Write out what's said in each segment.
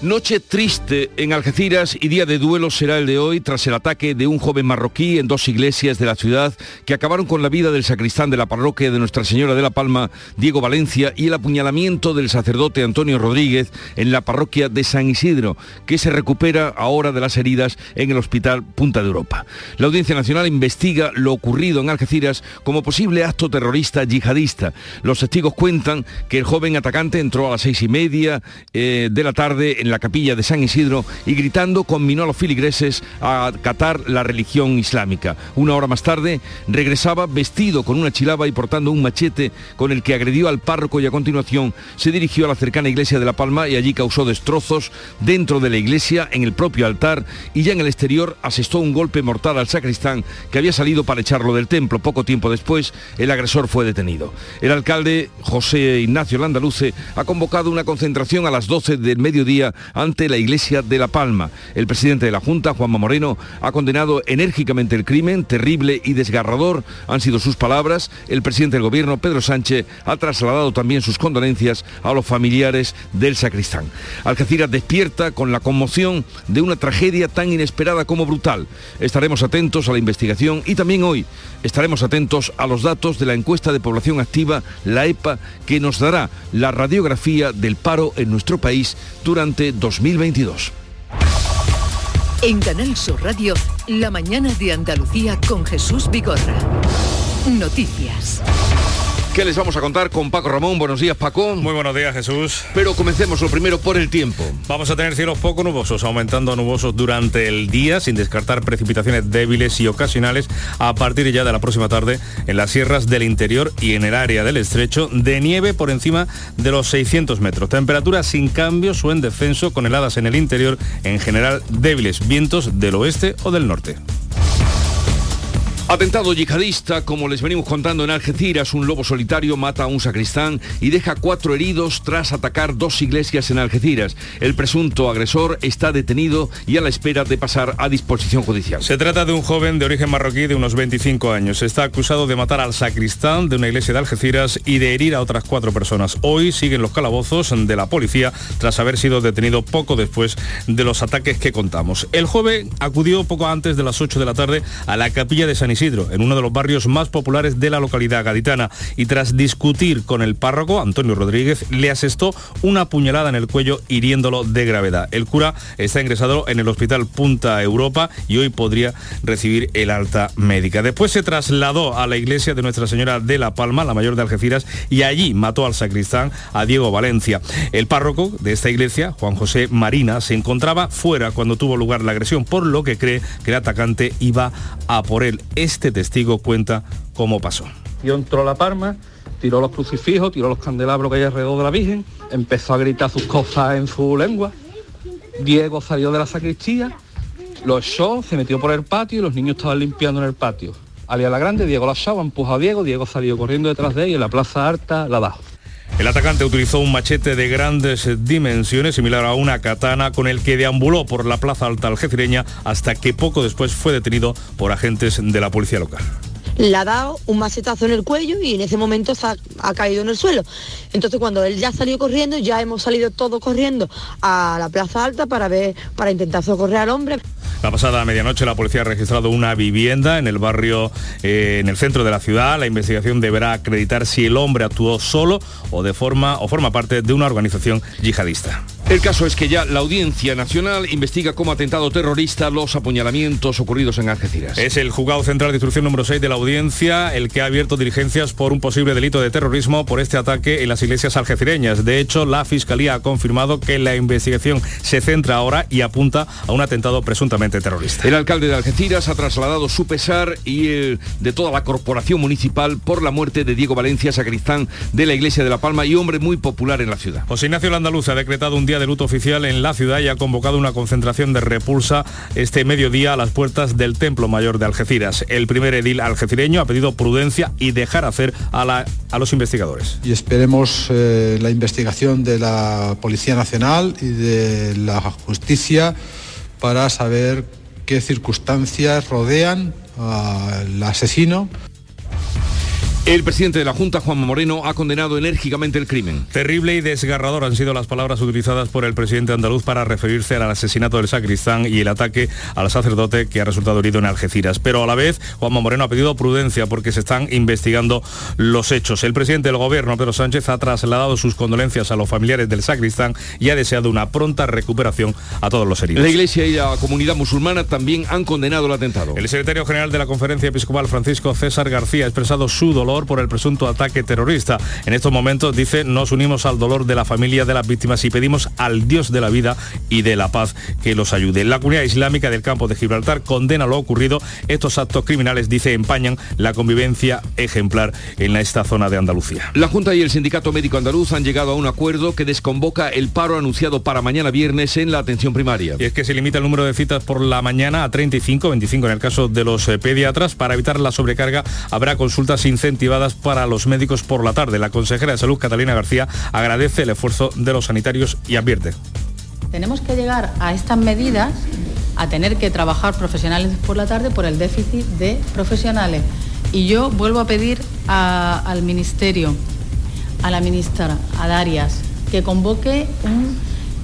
Noche triste en Algeciras y día de duelo será el de hoy tras el ataque de un joven marroquí en dos iglesias de la ciudad que acabaron con la vida del sacristán de la parroquia de Nuestra Señora de la Palma, Diego Valencia, y el apuñalamiento del sacerdote Antonio Rodríguez en la parroquia de San Isidro, que se recupera ahora de las heridas en el Hospital Punta de Europa. La Audiencia Nacional investiga lo ocurrido en Algeciras como posible acto terrorista yihadista. Los testigos cuentan que el joven atacante entró a las seis y media eh, de la tarde en la capilla de San Isidro y gritando conminó a los filigreses a acatar la religión islámica. Una hora más tarde regresaba vestido con una chilaba y portando un machete con el que agredió al párroco y a continuación se dirigió a la cercana iglesia de La Palma y allí causó destrozos dentro de la iglesia, en el propio altar y ya en el exterior asestó un golpe mortal al sacristán que había salido para echarlo del templo. Poco tiempo después el agresor fue detenido. El alcalde José Ignacio Landaluce ha convocado una concentración a las 12 del mediodía ante la Iglesia de La Palma. El presidente de la Junta, Juanma Moreno, ha condenado enérgicamente el crimen, terrible y desgarrador, han sido sus palabras. El presidente del gobierno, Pedro Sánchez, ha trasladado también sus condolencias a los familiares del sacristán. Algeciras despierta con la conmoción de una tragedia tan inesperada como brutal. Estaremos atentos a la investigación y también hoy estaremos atentos a los datos de la encuesta de población activa, la EPA, que nos dará la radiografía del paro en nuestro país durante 2022. En Canal Sur Radio, la mañana de Andalucía con Jesús Vigorra. Noticias. ¿Qué les vamos a contar con Paco Ramón? Buenos días, Paco. Muy buenos días, Jesús. Pero comencemos lo primero por el tiempo. Vamos a tener cielos poco nubosos, aumentando nubosos durante el día, sin descartar precipitaciones débiles y ocasionales a partir ya de la próxima tarde en las sierras del interior y en el área del estrecho, de nieve por encima de los 600 metros. Temperaturas sin cambios o en descenso, con heladas en el interior, en general débiles, vientos del oeste o del norte. Atentado yihadista, como les venimos contando en Algeciras, un lobo solitario mata a un sacristán y deja cuatro heridos tras atacar dos iglesias en Algeciras. El presunto agresor está detenido y a la espera de pasar a disposición judicial. Se trata de un joven de origen marroquí de unos 25 años. Está acusado de matar al sacristán de una iglesia de Algeciras y de herir a otras cuatro personas. Hoy siguen los calabozos de la policía tras haber sido detenido poco después de los ataques que contamos. El joven acudió poco antes de las 8 de la tarde a la capilla de San Isidro, en uno de los barrios más populares de la localidad gaditana, y tras discutir con el párroco, Antonio Rodríguez, le asestó una puñalada en el cuello hiriéndolo de gravedad. El cura está ingresado en el hospital Punta Europa y hoy podría recibir el alta médica. Después se trasladó a la iglesia de Nuestra Señora de la Palma, la mayor de Algeciras, y allí mató al sacristán, a Diego Valencia. El párroco de esta iglesia, Juan José Marina, se encontraba fuera cuando tuvo lugar la agresión, por lo que cree que el atacante iba a por él. Este testigo cuenta cómo pasó. Yo entró la Parma, tiró los crucifijos, tiró los candelabros que hay alrededor de la Virgen, empezó a gritar sus cosas en su lengua. Diego salió de la sacristía, lo echó, se metió por el patio y los niños estaban limpiando en el patio. Alía la grande, Diego la echaba, empujó a Diego, Diego salió corriendo detrás de él y en la plaza alta la dejó. El atacante utilizó un machete de grandes dimensiones, similar a una katana, con el que deambuló por la plaza alta algecireña hasta que poco después fue detenido por agentes de la policía local le ha dado un macetazo en el cuello y en ese momento ha, ha, caído en el suelo. Entonces cuando él ya salió corriendo, ya hemos salido todos corriendo a la Plaza Alta para ver, para intentar socorrer al hombre. La pasada medianoche la policía ha registrado una vivienda en el barrio, eh, en el centro de la ciudad. La investigación deberá acreditar si el hombre actuó solo o de forma o forma parte de una organización yihadista. El caso es que ya la Audiencia Nacional investiga como atentado terrorista los apuñalamientos ocurridos en Algeciras. Es el juzgado central de instrucción número 6 de la Audiencia el que ha abierto diligencias por un posible delito de terrorismo por este ataque en las iglesias algecireñas. De hecho, la Fiscalía ha confirmado que la investigación se centra ahora y apunta a un atentado presuntamente terrorista. El alcalde de Algeciras ha trasladado su pesar y el de toda la corporación municipal por la muerte de Diego Valencia, sacristán de la iglesia de La Palma y hombre muy popular en la ciudad. José Ignacio Landaluz ha decretado un día de luto oficial en la ciudad y ha convocado una concentración de repulsa este mediodía a las puertas del Templo Mayor de Algeciras. El primer edil algecireño ha pedido prudencia y dejar hacer a los investigadores. Y esperemos eh, la investigación de la Policía Nacional y de la justicia para saber qué circunstancias rodean al asesino el presidente de la Junta, Juan Moreno, ha condenado enérgicamente el crimen. Terrible y desgarrador han sido las palabras utilizadas por el presidente andaluz para referirse al asesinato del sacristán y el ataque al sacerdote que ha resultado herido en Algeciras. Pero a la vez, Juan Moreno ha pedido prudencia porque se están investigando los hechos. El presidente del gobierno, Pedro Sánchez, ha trasladado sus condolencias a los familiares del sacristán y ha deseado una pronta recuperación a todos los heridos. La Iglesia y la comunidad musulmana también han condenado el atentado. El secretario general de la Conferencia Episcopal, Francisco César García, ha expresado su dolor por el presunto ataque terrorista. En estos momentos, dice, nos unimos al dolor de la familia de las víctimas y pedimos al Dios de la vida y de la paz que los ayude. La comunidad islámica del campo de Gibraltar condena lo ocurrido. Estos actos criminales, dice, empañan la convivencia ejemplar en esta zona de Andalucía. La Junta y el Sindicato Médico Andaluz han llegado a un acuerdo que desconvoca el paro anunciado para mañana viernes en la atención primaria. Y es que se limita el número de citas por la mañana a 35, 25 en el caso de los eh, pediatras. Para evitar la sobrecarga habrá consultas incentivadas para los médicos por la tarde. La consejera de Salud, Catalina García, agradece el esfuerzo de los sanitarios y advierte. Tenemos que llegar a estas medidas a tener que trabajar profesionales por la tarde por el déficit de profesionales. Y yo vuelvo a pedir al Ministerio, a la ministra, a Darias, que convoque un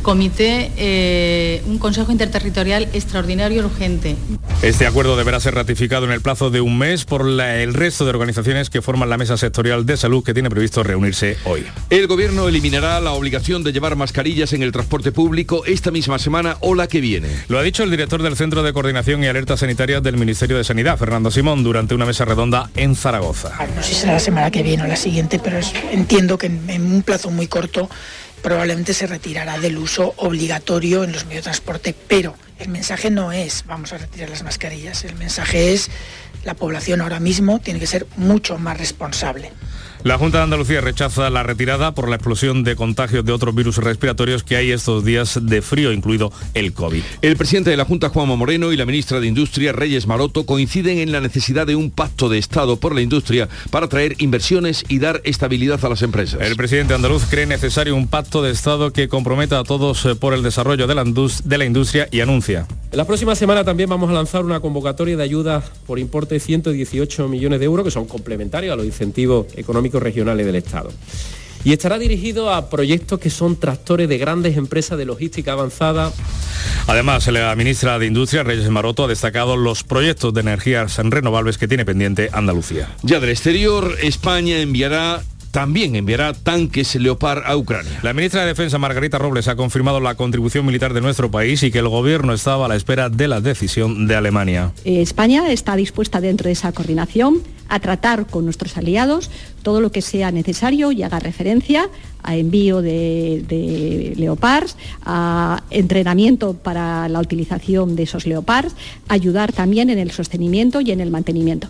comité, eh, un Consejo Interterritorial extraordinario urgente. Este acuerdo deberá ser ratificado en el plazo de un mes por el resto de organizaciones que forman la Mesa Sectorial de Salud que tiene previsto reunirse hoy. El Gobierno eliminará la obligación de llevar mascarillas en el transporte público esta misma semana o la que viene. Lo ha dicho el director del Centro de Coordinación y Alertas Sanitarias del Ministerio de Sanidad, Fernando Simón, durante una mesa redonda en Zaragoza. No sé si será la semana que viene o la siguiente, pero entiendo que en un plazo muy corto probablemente se retirará del uso obligatorio en los medios de transporte, pero el mensaje no es vamos a retirar las mascarillas, el mensaje es la población ahora mismo tiene que ser mucho más responsable. La Junta de Andalucía rechaza la retirada por la explosión de contagios de otros virus respiratorios que hay estos días de frío, incluido el COVID. El presidente de la Junta, Juanma Moreno, y la ministra de Industria, Reyes Maroto, coinciden en la necesidad de un pacto de Estado por la industria para traer inversiones y dar estabilidad a las empresas. El presidente andaluz cree necesario un pacto de Estado que comprometa a todos eh, por el desarrollo de la, de la industria y anuncia. En la próxima semana también vamos a lanzar una convocatoria de ayuda por importe de 118 millones de euros, que son complementarios a los incentivos económicos regionales del Estado. Y estará dirigido a proyectos que son tractores de grandes empresas de logística avanzada. Además, la ministra de Industria, Reyes Maroto, ha destacado los proyectos de energías renovables que tiene pendiente Andalucía. Ya del exterior, España enviará también enviará tanques Leopard a Ucrania. La ministra de Defensa, Margarita Robles, ha confirmado la contribución militar de nuestro país y que el gobierno estaba a la espera de la decisión de Alemania. España está dispuesta dentro de esa coordinación a tratar con nuestros aliados todo lo que sea necesario y haga referencia a envío de, de, leopards, a entrenamiento para la utilización de esos leopards, ayudar también en el sostenimiento y en el mantenimiento.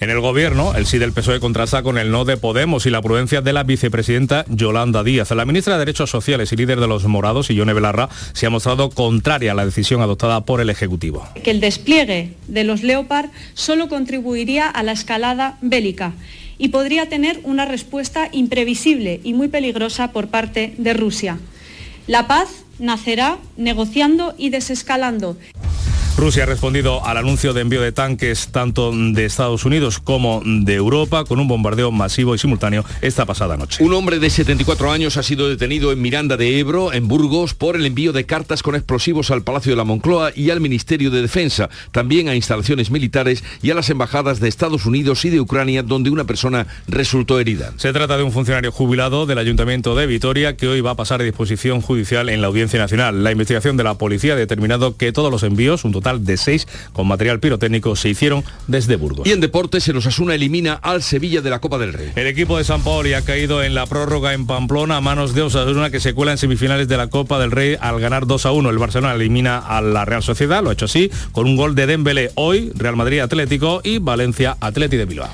En el gobierno, el sí del PSOE contrasta con el no de Podemos y la prudencia de la vicepresidenta Yolanda Díaz. La ministra de Derechos Sociales y líder de los morados, Ione Belarra, se ha mostrado contraria a la decisión adoptada por el Ejecutivo. Que el despliegue de los Leopard solo contribuiría a la escalada bélica y podría tener una respuesta imprevisible y muy peligrosa por parte de Rusia. La paz nacerá negociando y desescalando. Rusia ha respondido al anuncio de envío de tanques tanto de Estados Unidos como de Europa con un bombardeo masivo y simultáneo esta pasada noche. Un hombre de 74 años ha sido detenido en Miranda de Ebro, en Burgos, por el envío de cartas con explosivos al Palacio de la Moncloa y al Ministerio de Defensa, también a instalaciones militares y a las embajadas de Estados Unidos y de Ucrania, donde una persona resultó herida. Se trata de un funcionario jubilado del Ayuntamiento de Vitoria que hoy va a pasar a disposición judicial en la Audiencia Nacional. La investigación de la policía ha determinado que todos los envíos, un total de seis con material pirotécnico se hicieron desde Burgos. Y en deportes, se Osasuna elimina al Sevilla de la Copa del Rey. El equipo de San Paoli ha caído en la prórroga en Pamplona a manos de Osasuna que se cuela en semifinales de la Copa del Rey al ganar 2 a 1. El Barcelona elimina a la Real Sociedad, lo ha hecho así, con un gol de Dembélé hoy, Real Madrid Atlético y Valencia Atleti de Bilbao.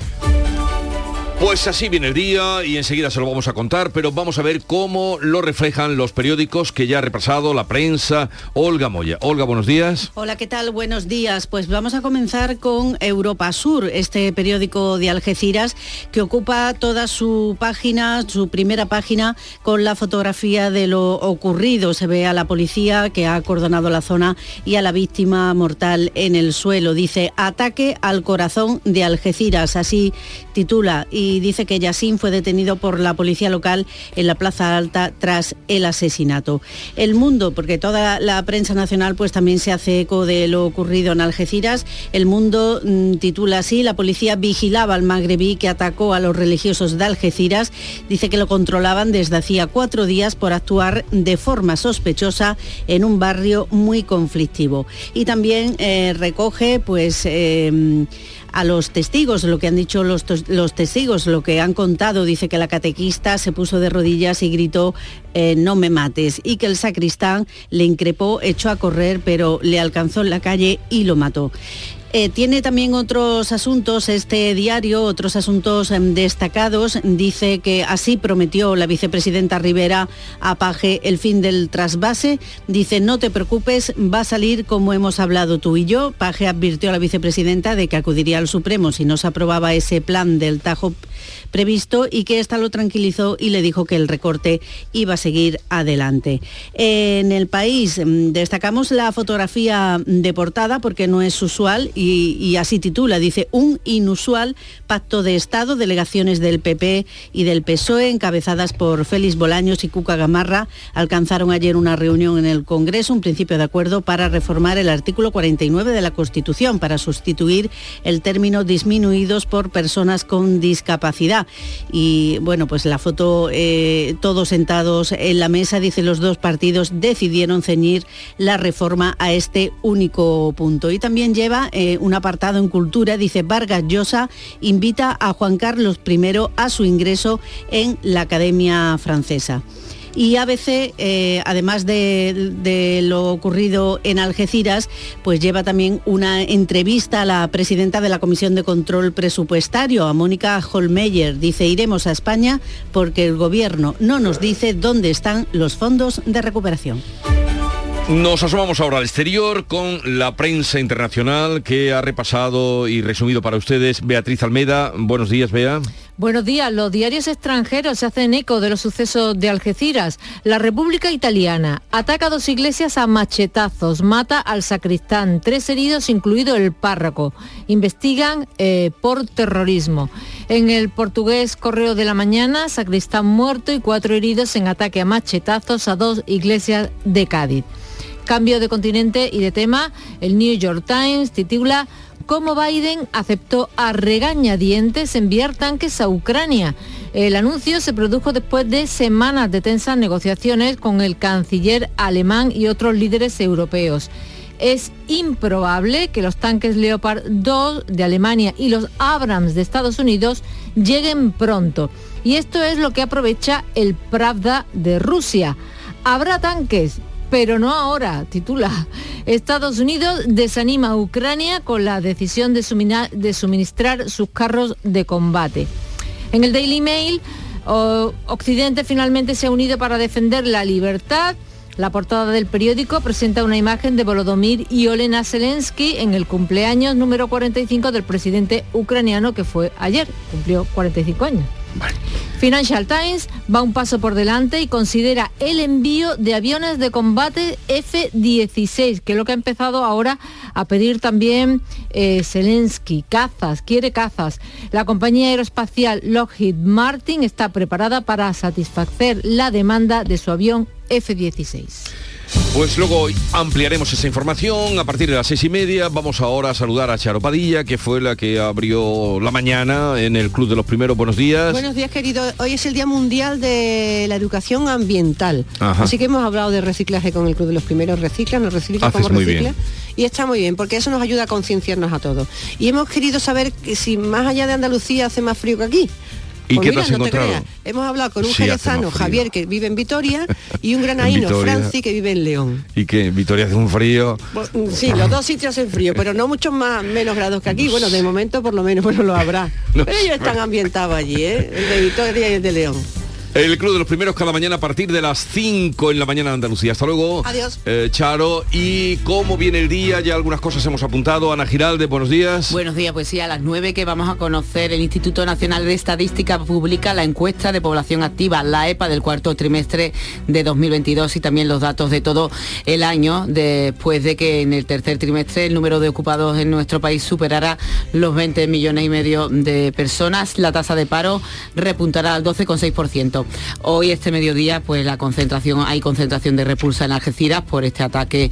Pues así viene el día y enseguida se lo vamos a contar, pero vamos a ver cómo lo reflejan los periódicos que ya ha repasado, la prensa. Olga Moya. Olga, buenos días. Hola, ¿qué tal? Buenos días. Pues vamos a comenzar con Europa Sur, este periódico de Algeciras que ocupa toda su página, su primera página, con la fotografía de lo ocurrido. Se ve a la policía que ha acordonado la zona y a la víctima mortal en el suelo. Dice, ataque al corazón de Algeciras. Así titula. Y y dice que Yassin fue detenido por la policía local en la Plaza Alta tras el asesinato. El Mundo, porque toda la prensa nacional pues también se hace eco de lo ocurrido en Algeciras, El Mundo mm, titula así, la policía vigilaba al magrebí que atacó a los religiosos de Algeciras, dice que lo controlaban desde hacía cuatro días por actuar de forma sospechosa en un barrio muy conflictivo. Y también eh, recoge pues eh, a los testigos, lo que han dicho los, los, testigos, lo que han contado. Dice que la catequista se puso de rodillas y gritó, eh, no me mates, y que el sacristán le increpó, echó a correr, pero le alcanzó en la calle y lo mató. Eh, tiene también otros asuntos, este diario, otros asuntos em, destacados. Dice que así prometió la vicepresidenta Rivera a Paje el fin del trasvase. Dice, no te preocupes, va a salir como hemos hablado tú y yo. Paje advirtió a la vicepresidenta de que acudiría al Supremo si no se aprobaba ese plan del Tajo previsto y que ésta lo tranquilizó y le dijo que el recorte iba a seguir adelante. En el país em, destacamos la fotografía de portada porque no es usual y, así titula, dice, un inusual pacto de Estado, delegaciones del PP y del PSOE, encabezadas por Félix Bolaños y Cuca Gamarra, alcanzaron ayer una reunión en el Congreso, un principio de acuerdo para reformar el artículo 49 de la Constitución, para sustituir el término disminuidos por personas con discapacidad. Y bueno, pues la foto, eh, todos sentados en la mesa, dice los dos partidos decidieron ceñir la reforma a este único punto. Y también lleva... Eh, un apartado en cultura, dice Vargas Llosa invita a Juan Carlos I a su ingreso en la Academia Francesa. Y ABC, eh, además de, lo ocurrido en Algeciras, pues lleva también una entrevista a la presidenta de la Comisión de Control Presupuestario, a Mónica Holmeyer. Dice, iremos a España porque el Gobierno no nos dice dónde están los fondos de recuperación. Nos asomamos ahora al exterior con la prensa internacional que ha repasado y resumido para ustedes Beatriz Almeda. Buenos días, Bea. Buenos días. Los diarios extranjeros se hacen eco de los sucesos de Algeciras. La República Italiana ataca dos iglesias a machetazos, mata al sacristán, tres heridos, incluido el párroco. Investigan eh, por terrorismo. En el portugués Correo de la Mañana, sacristán muerto y cuatro heridos en ataque a machetazos a dos iglesias de Cádiz. Cambio de continente y de tema, el New York Times titula cómo Biden aceptó a regañadientes enviar tanques a Ucrania. El anuncio se produjo después de semanas de tensas negociaciones con el canciller alemán y otros líderes europeos. Es improbable que los tanques Leopard 2 de Alemania y los Abrams de Estados Unidos lleguen pronto. Y esto es lo que aprovecha el Pravda de Rusia. Habrá tanques, pero no ahora, titula. Estados Unidos desanima a Ucrania con la decisión de, suministrar sus carros de combate. En el Daily Mail, Occidente finalmente se ha unido para defender la libertad. La portada del periódico presenta una imagen de Volodymyr y Olena Zelensky en el cumpleaños número 45 del presidente ucraniano que fue ayer, cumplió 45 años. Financial Times va un paso por delante y considera el envío de aviones de combate F-16, que es lo que ha empezado ahora a pedir también eh, Zelensky, cazas, quiere cazas. La compañía aeroespacial Lockheed Martin está preparada para satisfacer la demanda de su avión F-16. Pues luego ampliaremos esa información a partir de las seis y media. Vamos ahora a saludar a Charo Padilla, que fue la que abrió la mañana en el Club de los Primeros. Buenos días. Buenos días, querido. Hoy es el Día Mundial de la Educación Ambiental. Así que hemos hablado de reciclaje con el Club de los Primeros. Recicla, nos recicla, como recicla. Y está muy bien, porque eso nos ayuda a concienciarnos a todos. Y hemos querido saber que si más allá de Andalucía hace más frío que aquí ¿Y pues qué te has encontrado? Hemos hablado con un jerezano, Javier, que vive en Vitoria, y un granaíno, Franci, que vive en León. ¿Y qué? ¿Vitoria hace un frío? Mm, sí, los dos sitios hacen frío, pero no muchos más menos grados que aquí. Bueno, de momento por lo menos, bueno, lo habrá. pero ellos están ambientados allí, ¿eh? El de Vitoria y el de León. El Club de los Primeros cada mañana a partir de las 5 en la mañana de Andalucía. Hasta luego. Adiós. Eh, Charo, ¿y cómo viene el día? Ya algunas cosas hemos apuntado. Ana Giralde, buenos días. Buenos días, pues sí, a las 9 que vamos a conocer el Instituto Nacional de Estadística publica la encuesta de población activa, la EPA del cuarto trimestre de 2022 y también los datos de todo el año después de que en el tercer trimestre el número de ocupados en nuestro país superara los 20 millones y medio de personas. La tasa de paro repuntará al 12,6%. Hoy, este mediodía, pues la concentración, hay concentración de repulsa en Algeciras por este ataque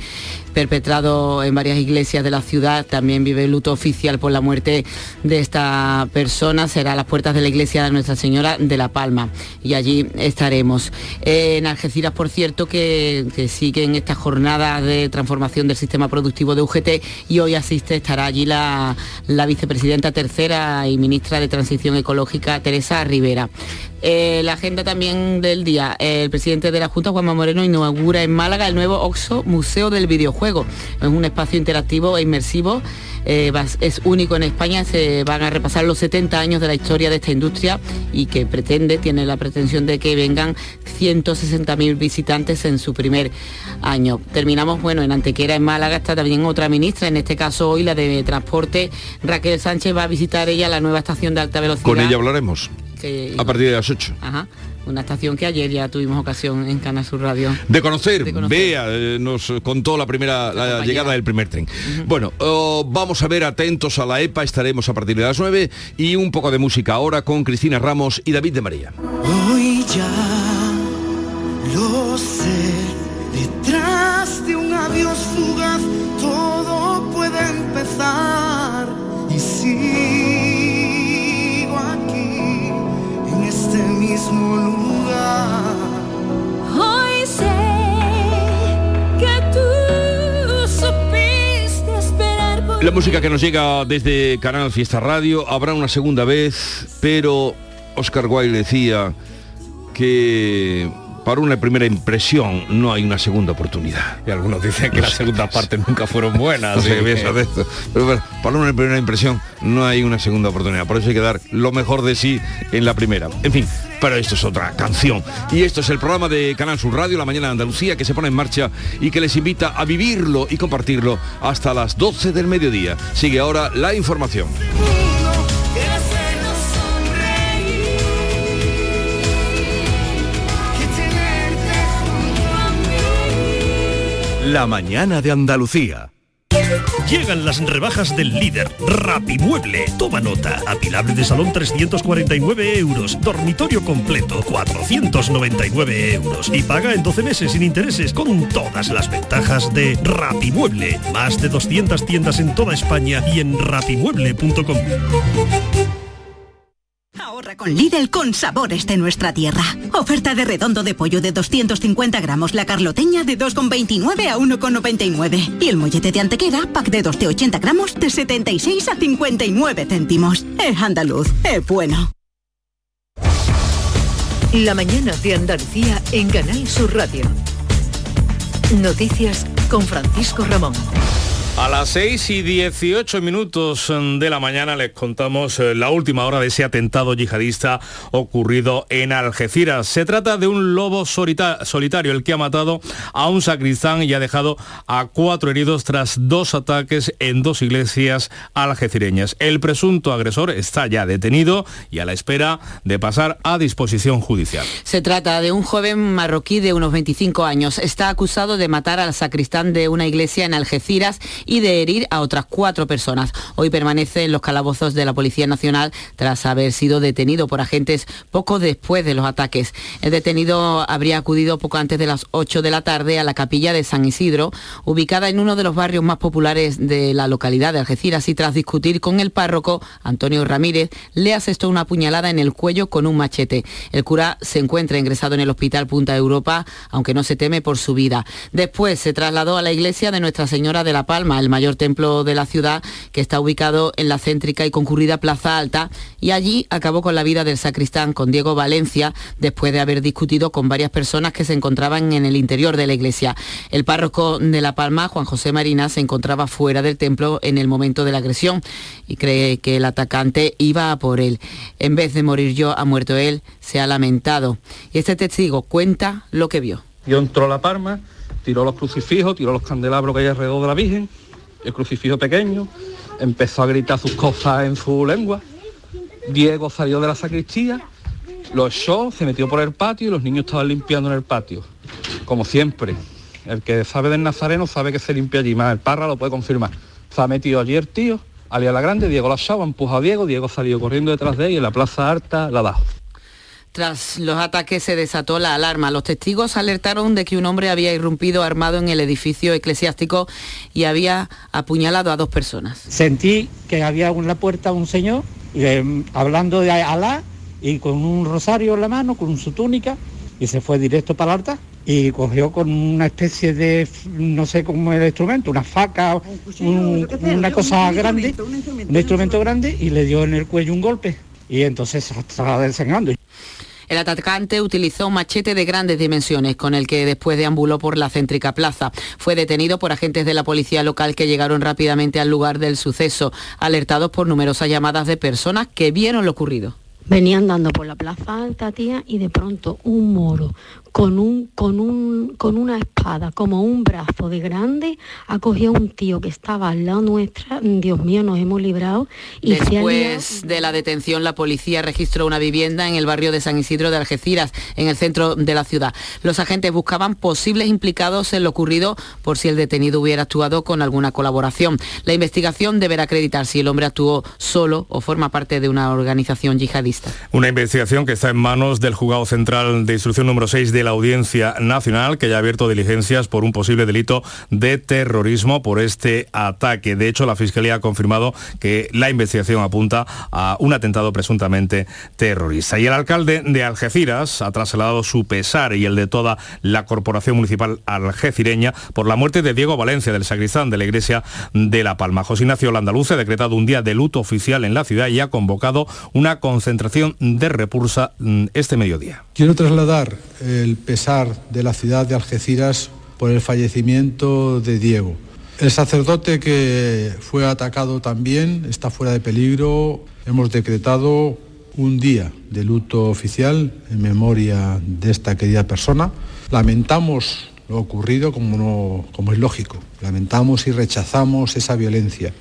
perpetrado en varias iglesias de la ciudad. También vive el luto oficial por la muerte de esta persona. Será a las puertas de la iglesia de Nuestra Señora de la Palma. Y allí estaremos. en Algeciras, por cierto, que, siguen esta jornada de transformación del sistema productivo de UGT y hoy asiste, estará allí la, la vicepresidenta tercera y ministra de Transición Ecológica, Teresa Rivera. Eh, la agenda también del día. El presidente de la Junta, Juanma Moreno, inaugura en Málaga el nuevo OXO Museo del Videojuego. Es un espacio interactivo e inmersivo. Eh, es único en España, se van a repasar los 70 años de la historia de esta industria y que pretende, tiene la pretensión de que vengan 160.000 visitantes en su primer año. Terminamos, bueno, en Antequera, en Málaga, está también otra ministra, en este caso hoy la de Transporte, Raquel Sánchez va a visitar ella la nueva estación de alta velocidad. Con ella hablaremos a partir de las 8. Ajá. Una estación que ayer ya tuvimos ocasión en Canal Sur Radio. De conocer, vea, eh, nos contó la primera la, llegada del primer tren. Bueno, oh, vamos a ver atentos a la EPA, estaremos a partir de las 9 y un poco de música ahora con Cristina Ramos y David de María. Hoy ya lo sé, detrás de un adiós fugaz todo puede empezar y sigo este mismo lugar. Hoy sé que tú supiste esperar La música que nos llega desde Canal Fiesta Radio habrá una segunda vez, pero Oscar Wilde decía que para una primera impresión no hay una segunda oportunidad. Y algunos dicen que las segundas partes nunca fueron buenas. No sé de esto. Pero para una primera impresión no hay una segunda oportunidad. Por eso hay que dar lo mejor de sí en la primera. En fin, pero esto es otra canción. Y esto es el programa de Canal Sur Radio, La Mañana de Andalucía, que se pone en marcha y que les invita a vivirlo y compartirlo hasta las 12 del mediodía. Sigue ahora la información. La mañana de Andalucía. Llegan las rebajas del líder, Rapimueble. Toma nota. Apilable de salón 349 euros. Dormitorio completo 499 euros. Y paga en 12 meses sin intereses con todas las ventajas de Rapimueble. Más de 200 tiendas en toda España y en rapimueble.com. Ahorra con Lidl con sabores de nuestra tierra. Oferta de redondo de pollo de 250 gramos, la carloteña de 2,29 a 1,99. Y el mollete de antequera, pack de 2 de 80 gramos, de 76 a 59 céntimos. Es andaluz, es bueno. La mañana de Andalucía en Canal Sur Radio. Noticias con Francisco Ramón. A las 6 y 18 minutos de la mañana les contamos eh, la última hora de ese atentado yihadista ocurrido en Algeciras. Se trata de un lobo solitario, el que ha matado a un sacristán y ha dejado a cuatro heridos tras dos ataques en dos iglesias algecireñas. El presunto agresor está ya detenido y a la espera de pasar a disposición judicial. Se trata de un joven marroquí de unos 25 años. Está acusado de matar al sacristán de una iglesia en Algeciras y de herir a otras cuatro personas. Hoy permanece en los calabozos de la Policía Nacional tras haber sido detenido por agentes poco después de los ataques. El detenido habría acudido poco antes de las 8 de la tarde a la capilla de San Isidro, ubicada en uno de los barrios más populares de la localidad de Algeciras y tras discutir con el párroco, Antonio Ramírez, le asestó una puñalada en el cuello con un machete. El cura se encuentra ingresado en el Hospital Punta Europa, aunque no se teme por su vida. Después se trasladó a la iglesia de Nuestra Señora de la Palma, El mayor templo de la ciudad que está ubicado en la céntrica y concurrida Plaza Alta y allí acabó con la vida del sacristán con Diego Valencia después de haber discutido con varias personas que se encontraban en el interior de la iglesia. El párroco de La Palma, Juan José Marina, se encontraba fuera del templo en el momento de la agresión y cree que el atacante iba a por él. En vez de morir yo, ha muerto él, se ha lamentado. Y este testigo cuenta lo que vio. Yo entró a La Palma, tiró los crucifijos, tiró los candelabros que hay alrededor de la Virgen, el crucifijo pequeño, empezó a gritar sus cosas en su lengua. Diego salió de la sacristía, lo echó, se metió por el patio y los niños estaban limpiando en el patio. Como siempre, el que sabe del Nazareno sabe que se limpia allí, más el parra lo puede confirmar. Se ha metido allí el tío, alía la grande, Diego la echado, empujado a Diego, Diego salió corriendo detrás de él y en la plaza alta la da. Tras los ataques se desató la alarma. Los testigos alertaron de que un hombre había irrumpido armado en el edificio eclesiástico y había apuñalado a dos personas. Sentí que había en la puerta un señor eh, hablando de Alá y con un rosario en la mano, con su túnica, y se fue directo para el altar y cogió con una especie de, no sé cómo era el instrumento, una faca, un- una cosa grande, un instrumento grande, y le dio en el cuello un golpe. Y entonces estaba desangrando. El atacante utilizó un machete de grandes dimensiones con el que después deambuló por la céntrica plaza. Fue detenido por agentes de la policía local que llegaron rápidamente al lugar del suceso, alertados por numerosas llamadas de personas que vieron lo ocurrido. Venía andando por la plaza alta, tía, y de pronto un moro con, un, con, un, con una espada, como un brazo de grande, acogió a un tío que estaba al lado nuestra, Dios mío, nos hemos librado, y se ha liado- Después de la detención, la policía registró una vivienda en el barrio de San Isidro de Algeciras, en el centro de la ciudad. Los agentes buscaban posibles implicados en lo ocurrido por si el detenido hubiera actuado con alguna colaboración. La investigación deberá acreditar si el hombre actuó solo o forma parte de una organización yihadista. Una investigación que está en manos del Juzgado Central de Instrucción número 6 de la Audiencia Nacional, que ya ha abierto diligencias por un posible delito de terrorismo por este ataque. De hecho, la Fiscalía ha confirmado que la investigación apunta a un atentado presuntamente terrorista. Y el alcalde de Algeciras ha trasladado su pesar y el de toda la Corporación Municipal algecireña por la muerte de Diego Valencia, del sacristán de la Iglesia de La Palma. José Ignacio Landaluce ha decretado un día de luto oficial en la ciudad y ha convocado una concentración de repulsa mm, este mediodía. Quiero trasladar el pesar de la ciudad de Algeciras por el fallecimiento de Diego. El sacerdote que fue atacado también está fuera de peligro. Hemos decretado un día de luto oficial en memoria de esta querida persona. Lamentamos lo ocurrido como, no- como es lógico. Lamentamos y rechazamos esa violencia.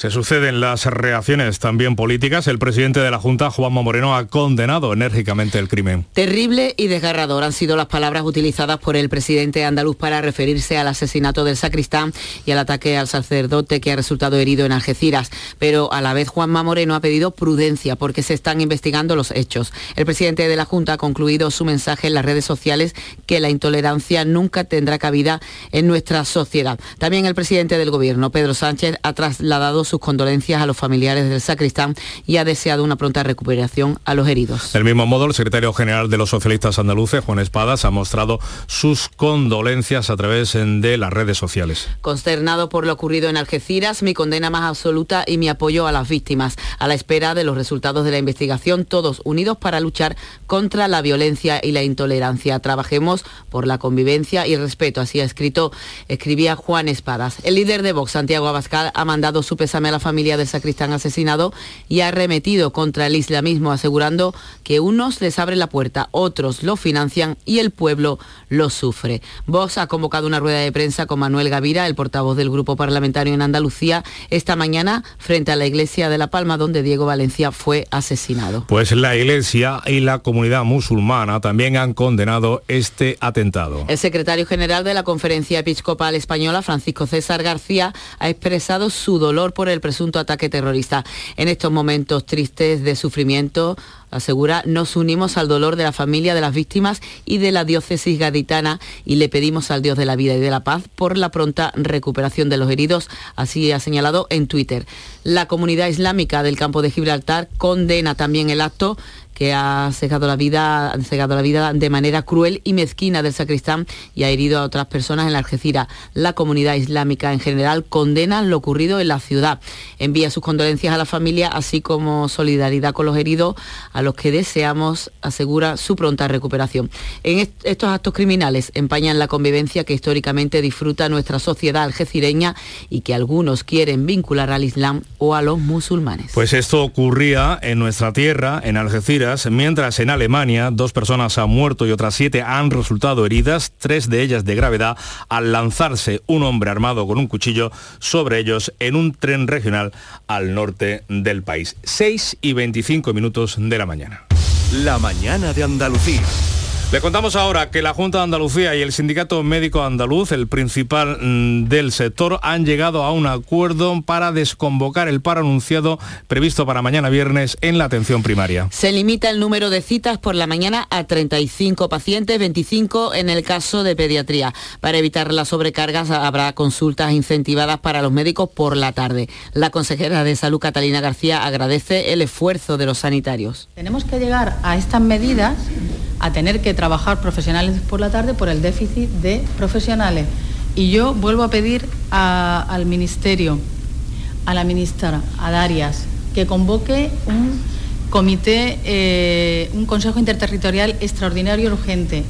Se suceden las reacciones también políticas. El presidente de la Junta, Juanma Moreno, ha condenado enérgicamente el crimen. Terrible y desgarrador han sido las palabras utilizadas por el presidente andaluz para referirse al asesinato del sacristán y al ataque al sacerdote que ha resultado herido en Algeciras. Pero a la vez Juanma Moreno ha pedido prudencia porque se están investigando los hechos. El presidente de la Junta ha concluido su mensaje en las redes sociales que la intolerancia nunca tendrá cabida en nuestra sociedad. También el presidente del gobierno, Pedro Sánchez, ha trasladado sus condolencias a los familiares del sacristán y ha deseado una pronta recuperación a los heridos. Del mismo modo, el secretario general de los socialistas andaluces, Juan Espadas, ha mostrado sus condolencias a través de las redes sociales. Consternado por lo ocurrido en Algeciras, mi condena más absoluta y mi apoyo a las víctimas, a la espera de los resultados de la investigación, todos unidos para luchar contra la violencia y la intolerancia. Trabajemos por la convivencia y respeto, así ha escrito, escribía Juan Espadas. El líder de Vox, Santiago Abascal, ha mandado su a la familia del sacristán asesinado y ha arremetido contra el islamismo, asegurando que unos les abren la puerta, otros lo financian y el pueblo lo sufre. Vox ha convocado una rueda de prensa con Manuel Gavira, el portavoz del grupo parlamentario en Andalucía, esta mañana frente a la iglesia de La Palma, donde Diego Valencia fue asesinado. Pues la Iglesia y la comunidad musulmana también han condenado este atentado. El secretario general de la Conferencia Episcopal Española, Francisco César García, ha expresado su dolor por el presunto ataque terrorista. En estos momentos tristes de sufrimiento, asegura, nos unimos al dolor de la familia de las víctimas y de la diócesis gaditana y le pedimos al Dios de la vida y de la paz por la pronta recuperación de los heridos, así ha señalado en Twitter. La comunidad islámica del campo de Gibraltar condena también el acto que ha cegado la vida, han cegado la vida de manera cruel y mezquina del sacristán y ha herido a otras personas en la Algeciras. La comunidad islámica en general condena lo ocurrido en la ciudad. Envía sus condolencias a la familia, así como solidaridad con los heridos, a los que deseamos, asegura, su pronta recuperación. En estos actos criminales empañan la convivencia que históricamente disfruta nuestra sociedad algecireña y que algunos quieren vincular al Islam o a los musulmanes. Pues esto ocurría en nuestra tierra, en Algeciras, mientras en Alemania dos personas han muerto y otras siete han resultado heridas, tres de ellas de gravedad, al lanzarse un hombre armado con un cuchillo sobre ellos en un tren regional al norte del país. 6 y 25 minutos de la mañana. La mañana de Andalucía. Le contamos ahora que la Junta de Andalucía y el Sindicato Médico Andaluz, el principal mm, del sector, han llegado a un acuerdo para desconvocar el paro anunciado previsto para mañana viernes en la atención primaria. Se limita el número de citas por la mañana a 35 pacientes, 25 en el caso de pediatría. Para evitar las sobrecargas habrá consultas incentivadas para los médicos por la tarde. La consejera de Salud, Catalina García, agradece el esfuerzo de los sanitarios. Tenemos que llegar a estas medidas a tener que trabajar profesionales por la tarde por el déficit de profesionales. Y yo vuelvo a pedir al Ministerio, a la ministra, a Darias, que convoque un comité, eh, un Consejo Interterritorial extraordinario urgente.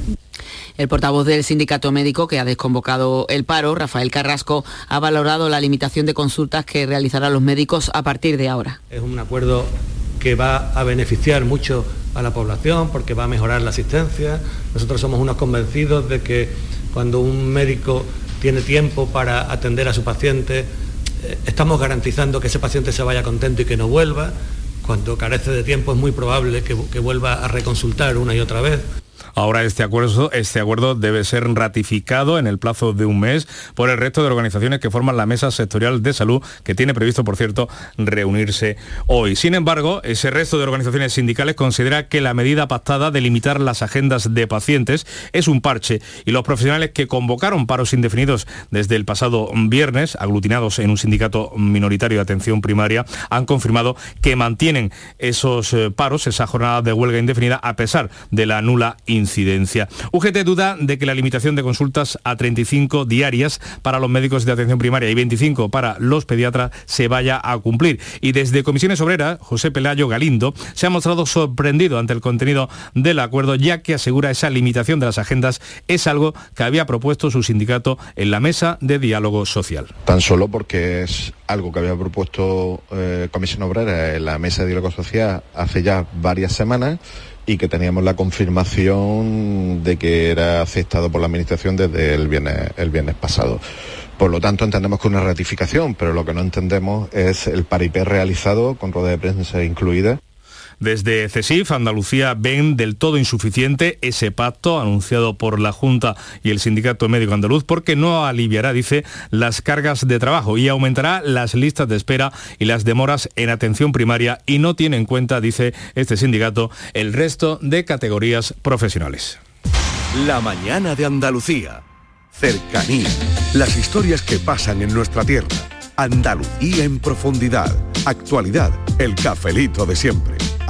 El portavoz del sindicato médico que ha desconvocado el paro, Rafael Carrasco, ha valorado la limitación de consultas que realizarán los médicos a partir de ahora. Es un acuerdo que va a beneficiar mucho a la población porque va a mejorar la asistencia. Nosotros somos unos convencidos de que cuando un médico tiene tiempo para atender a su paciente, eh, estamos garantizando que ese paciente se vaya contento y que no vuelva. Cuando carece de tiempo es muy probable que, que vuelva a reconsultar una y otra vez. Ahora este acuerdo, este acuerdo debe ser ratificado en el plazo de un mes por el resto de organizaciones que forman la Mesa Sectorial de Salud, que tiene previsto, por cierto, reunirse hoy. Sin embargo, ese resto de organizaciones sindicales considera que la medida pactada de limitar las agendas de pacientes es un parche y los profesionales que convocaron paros indefinidos desde el pasado viernes, aglutinados en un sindicato minoritario de atención primaria, han confirmado que mantienen esos eh, paros, esa jornada de huelga indefinida, a pesar de la nula UGT duda de que la limitación de consultas a 35 diarias para los médicos de atención primaria y 25 para los pediatras se vaya a cumplir. Y desde Comisiones Obreras, José Pelayo Galindo se ha mostrado sorprendido ante el contenido del acuerdo, ya que asegura esa limitación de las agendas es algo que había propuesto su sindicato en la mesa de diálogo social. Tan solo porque es algo que había propuesto eh, Comisión Obrera en la mesa de diálogo social hace ya varias semanas y que teníamos la confirmación de que era aceptado por la Administración desde el viernes, el viernes pasado. Por lo tanto, entendemos que una ratificación, pero lo que no entendemos es el paripé realizado con rueda de prensa incluida desde CESIF, Andalucía ven del todo insuficiente ese pacto anunciado por la Junta y el Sindicato Médico Andaluz porque no aliviará, dice, las cargas de trabajo y aumentará las listas de espera y las demoras en atención primaria y no tiene en cuenta, dice este sindicato, el resto de categorías profesionales. La mañana de Andalucía. Cercanía. Las historias que pasan en nuestra tierra. Andalucía en profundidad. Actualidad. El cafelito de siempre.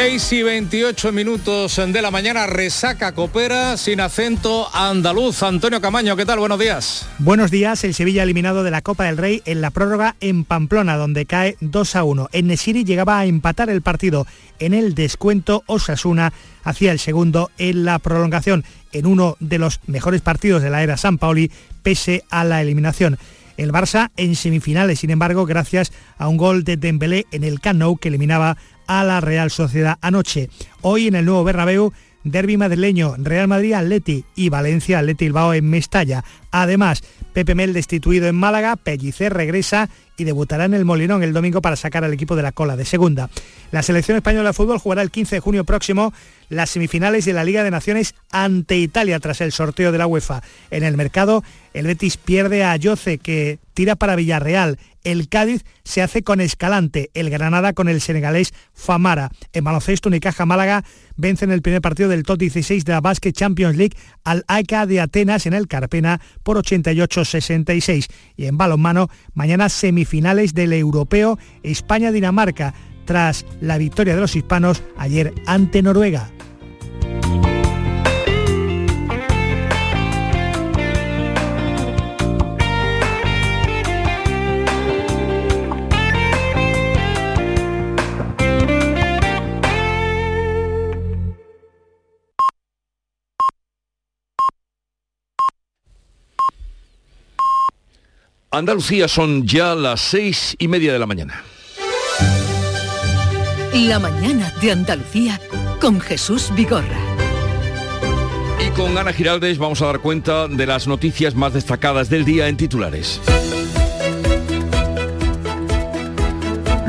6 y 28 minutos de la mañana, resaca copera sin acento andaluz. Antonio Camaño, ¿qué tal? Buenos días. Buenos días, el Sevilla eliminado de la Copa del Rey en la prórroga en Pamplona, donde cae 2 a 1. En Nesiri llegaba a empatar el partido. En el descuento, Osasuna hacía el segundo en la prolongación, en uno de los mejores partidos de la era San Paoli, pese a la eliminación. El Barça en semifinales, sin embargo, gracias a un gol de Dembélé en el Camp Nou que eliminaba a la Real Sociedad anoche. Hoy en el nuevo Bernabéu Derby madrileño, Real Madrid Atleti y Valencia Atleti Bilbao en Mestalla. Además, Pepe Mel destituido en Málaga, Pellicer regresa y debutará en el Molinón el domingo para sacar al equipo de la cola de segunda. La selección española de fútbol jugará el 15 de junio próximo las semifinales de la Liga de Naciones ante Italia tras el sorteo de la UEFA. En el mercado, el Betis pierde a Ayoce que tira para Villarreal. El Cádiz se hace con Escalante, el Granada con el senegalés Famara. En baloncesto, Unicaja Málaga vence en el primer partido del top 16 de la Basket Champions League al AECA de Atenas en el Carpena por 88-66. Y en balonmano, mañana semifinales del Europeo España-Dinamarca tras la victoria de los hispanos ayer ante Noruega. Andalucía son ya las seis y media de la mañana. La mañana de Andalucía con Jesús Vigorra. Y con Ana Giraldes vamos a dar cuenta de las noticias más destacadas del día en titulares.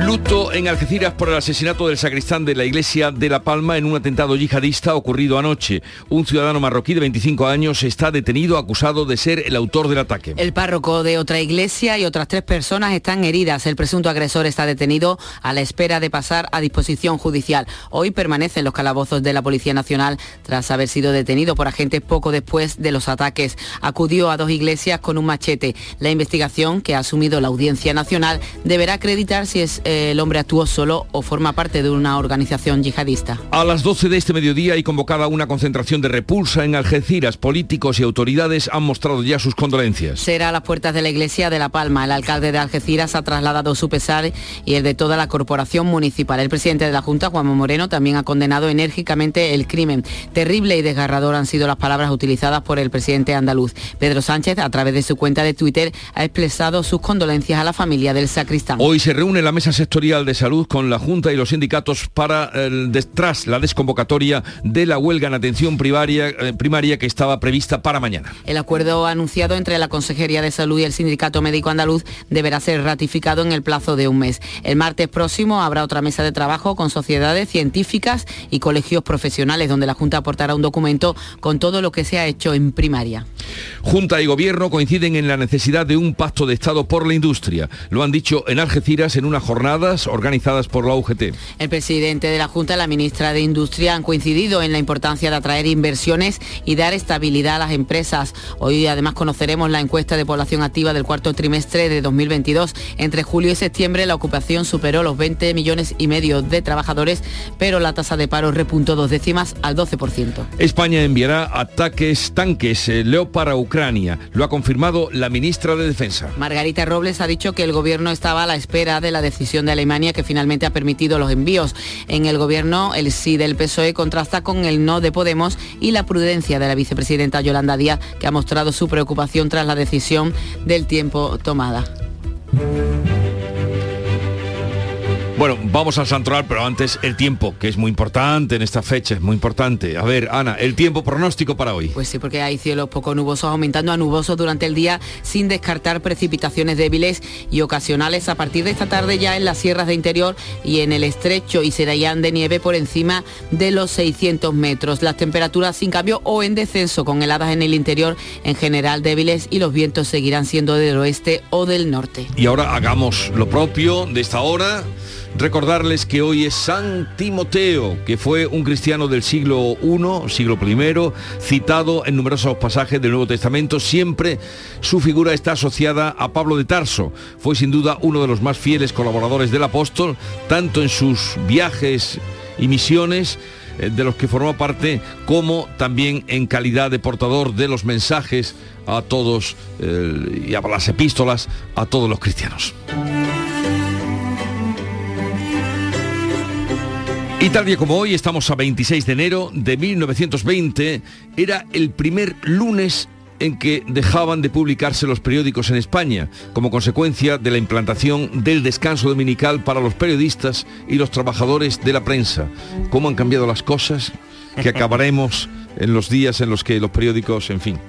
Luto en Algeciras por el asesinato del sacristán de la iglesia de La Palma en un atentado yihadista ocurrido anoche. Un ciudadano marroquí de 25 años está detenido acusado de ser el autor del ataque. El párroco de otra iglesia y otras tres personas están heridas. El presunto agresor está detenido a la espera de pasar a disposición judicial. Hoy permanece en los calabozos de la Policía Nacional tras haber sido detenido por agentes poco después de los ataques. Acudió a dos iglesias con un machete. La investigación que ha asumido la Audiencia Nacional deberá acreditar si es eh, el hombre actuó solo o forma parte de una organización yihadista. A las 12 de este mediodía hay convocada una concentración de repulsa en Algeciras. Políticos y autoridades han mostrado ya sus condolencias. Será a las puertas de la iglesia de La Palma. El alcalde de Algeciras ha trasladado su pesar y el de toda la corporación municipal. El presidente de la Junta, Juan Moreno, también ha condenado enérgicamente el crimen. Terrible y desgarrador han sido las palabras utilizadas por el presidente andaluz. Pedro Sánchez, a través de su cuenta de Twitter, ha expresado sus condolencias a la familia del sacristán. Hoy se reúne la mesa sectorial de salud con la Junta y los sindicatos para el, tras la desconvocatoria de la huelga en atención primaria, eh, primaria que estaba prevista para mañana. El acuerdo anunciado entre la Consejería de Salud y el Sindicato Médico Andaluz deberá ser ratificado en el plazo de un mes. El martes próximo habrá otra mesa de trabajo con sociedades científicas y colegios profesionales donde la Junta aportará un documento con todo lo que se ha hecho en primaria. Junta y Gobierno coinciden en la necesidad de un pacto de Estado por la industria. Lo han dicho en Algeciras en unas jornadas organizadas por la UGT. El presidente de la Junta y la ministra de Industria han coincidido en la importancia de atraer inversiones y dar estabilidad a las empresas. Hoy además conoceremos la encuesta de población activa del cuarto trimestre de 2022. Entre julio y septiembre la ocupación superó los 20 millones y medio de trabajadores, pero la tasa de paro repuntó dos décimas al 12%. España enviará ataques tanques eh, Leopard a Ucrania. Lo ha confirmado la ministra de Defensa. Margarita Robles ha dicho que el gobierno estaba a la espera de la decisión de Alemania que finalmente ha permitido los envíos. En el gobierno, el sí del PSOE contrasta con el no de Podemos y la prudencia de la vicepresidenta Yolanda Díaz, que ha mostrado su preocupación tras la decisión del tiempo tomada. Bueno, vamos al santoral, pero antes el tiempo, que es muy importante en esta fecha, es muy importante. A ver, Ana, el tiempo pronóstico para hoy. Pues sí, porque hay cielos poco nubosos aumentando a nubosos durante el día sin descartar precipitaciones débiles y ocasionales a partir de esta tarde ya en las sierras de interior y en el estrecho y Serayán de nieve por encima de los 600 metros. Las temperaturas sin cambio o en descenso con heladas en el interior en general débiles y los vientos seguirán siendo del oeste o del norte. Y ahora hagamos lo propio de esta hora Recordarles que hoy es San Timoteo, que fue un cristiano del siglo I, siglo I, citado en numerosos pasajes del Nuevo Testamento. Siempre su figura está asociada a Pablo de Tarso. Fue sin duda uno de los más fieles colaboradores del apóstol, tanto en sus viajes y misiones, eh, de los que formó parte, como también en calidad de portador de los mensajes a todos eh, y a las epístolas a todos los cristianos. Y tal día como hoy, estamos a 26 de enero de 1920, era el primer lunes en que dejaban de publicarse los periódicos en España, como consecuencia de la implantación del descanso dominical para los periodistas y los trabajadores de la prensa. ¿Cómo han cambiado las cosas? que acabaremos en los días en los que los periódicos, en fin,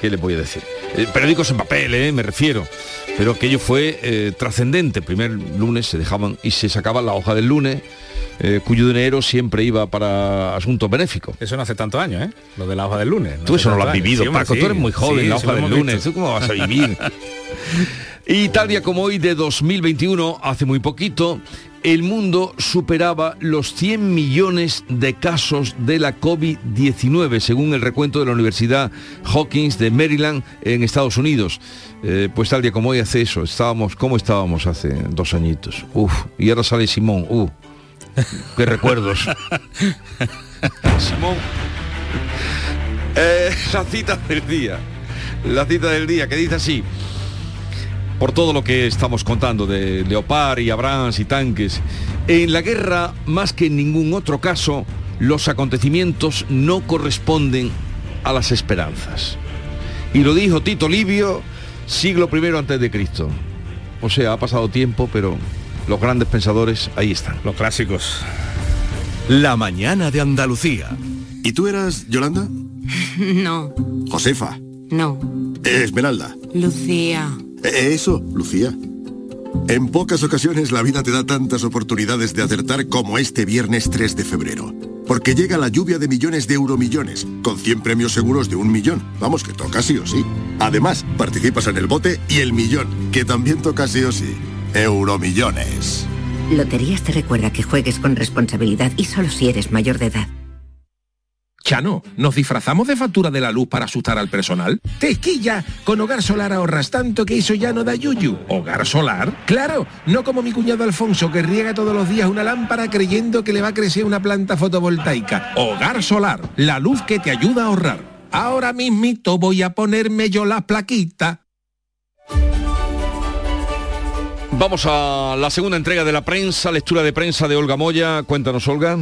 ¿qué le voy a decir? Eh, periódicos en papel, eh, me refiero. Pero aquello fue eh, trascendente. Primer lunes se dejaban y se sacaban la hoja del lunes, eh, cuyo dinero siempre iba para asuntos benéficos. Eso no hace tantos años, ¿eh? Lo de la hoja del lunes. Tú eso no lo has vivido. Sí, Paco, tú eres muy joven, Sí, la hoja del lunes. visto. ¿Tú cómo vas a vivir? y tal día como hoy de 2021, hace muy poquito, el mundo superaba los 100 millones de casos de la COVID-19, según el recuento de la Universidad Hawkins de Maryland en Estados Unidos. Eh, pues tal día como hoy hace eso, estábamos, ¿cómo estábamos hace dos añitos? Uf, y ahora sale Simón, uh, qué recuerdos. Simón. Eh, la cita del día. La cita del día que dice así. Por todo lo que estamos contando de Leopard y Abrams y tanques, en la guerra, más que en ningún otro caso, los acontecimientos no corresponden a las esperanzas. Y lo dijo Tito Livio, siglo I antes de Cristo. O sea, ha pasado tiempo, pero los grandes pensadores ahí están. Los clásicos. La mañana de Andalucía. ¿Y tú eras Yolanda? No, Josefa. no. Esmeralda. Lucía. Eh, Eso, Lucía. En pocas ocasiones la vida te da tantas oportunidades de acertar como este viernes 3 de febrero. Porque llega la lluvia de millones de euromillones, con 100 premios seguros de un millón. Vamos, que toca sí o sí. Además, participas en el bote y el millón, que también toca sí o sí. Euromillones. Loterías te recuerda que juegues con responsabilidad y solo si eres mayor de edad. Chano, ¿nos disfrazamos de factura de la luz para asustar al personal? ¡Tequilla! Con Hogar Solar ahorras tanto que eso ya no da yuyu. ¿Hogar Solar? ¡Claro! No como mi cuñado Alfonso que riega todos los días una lámpara creyendo que le va a crecer una planta fotovoltaica. Hogar Solar, la luz que te ayuda a ahorrar. Ahora mismito voy a ponerme yo la plaquita. Vamos a la segunda entrega de la prensa, lectura de prensa de Olga Moya. Cuéntanos, Olga.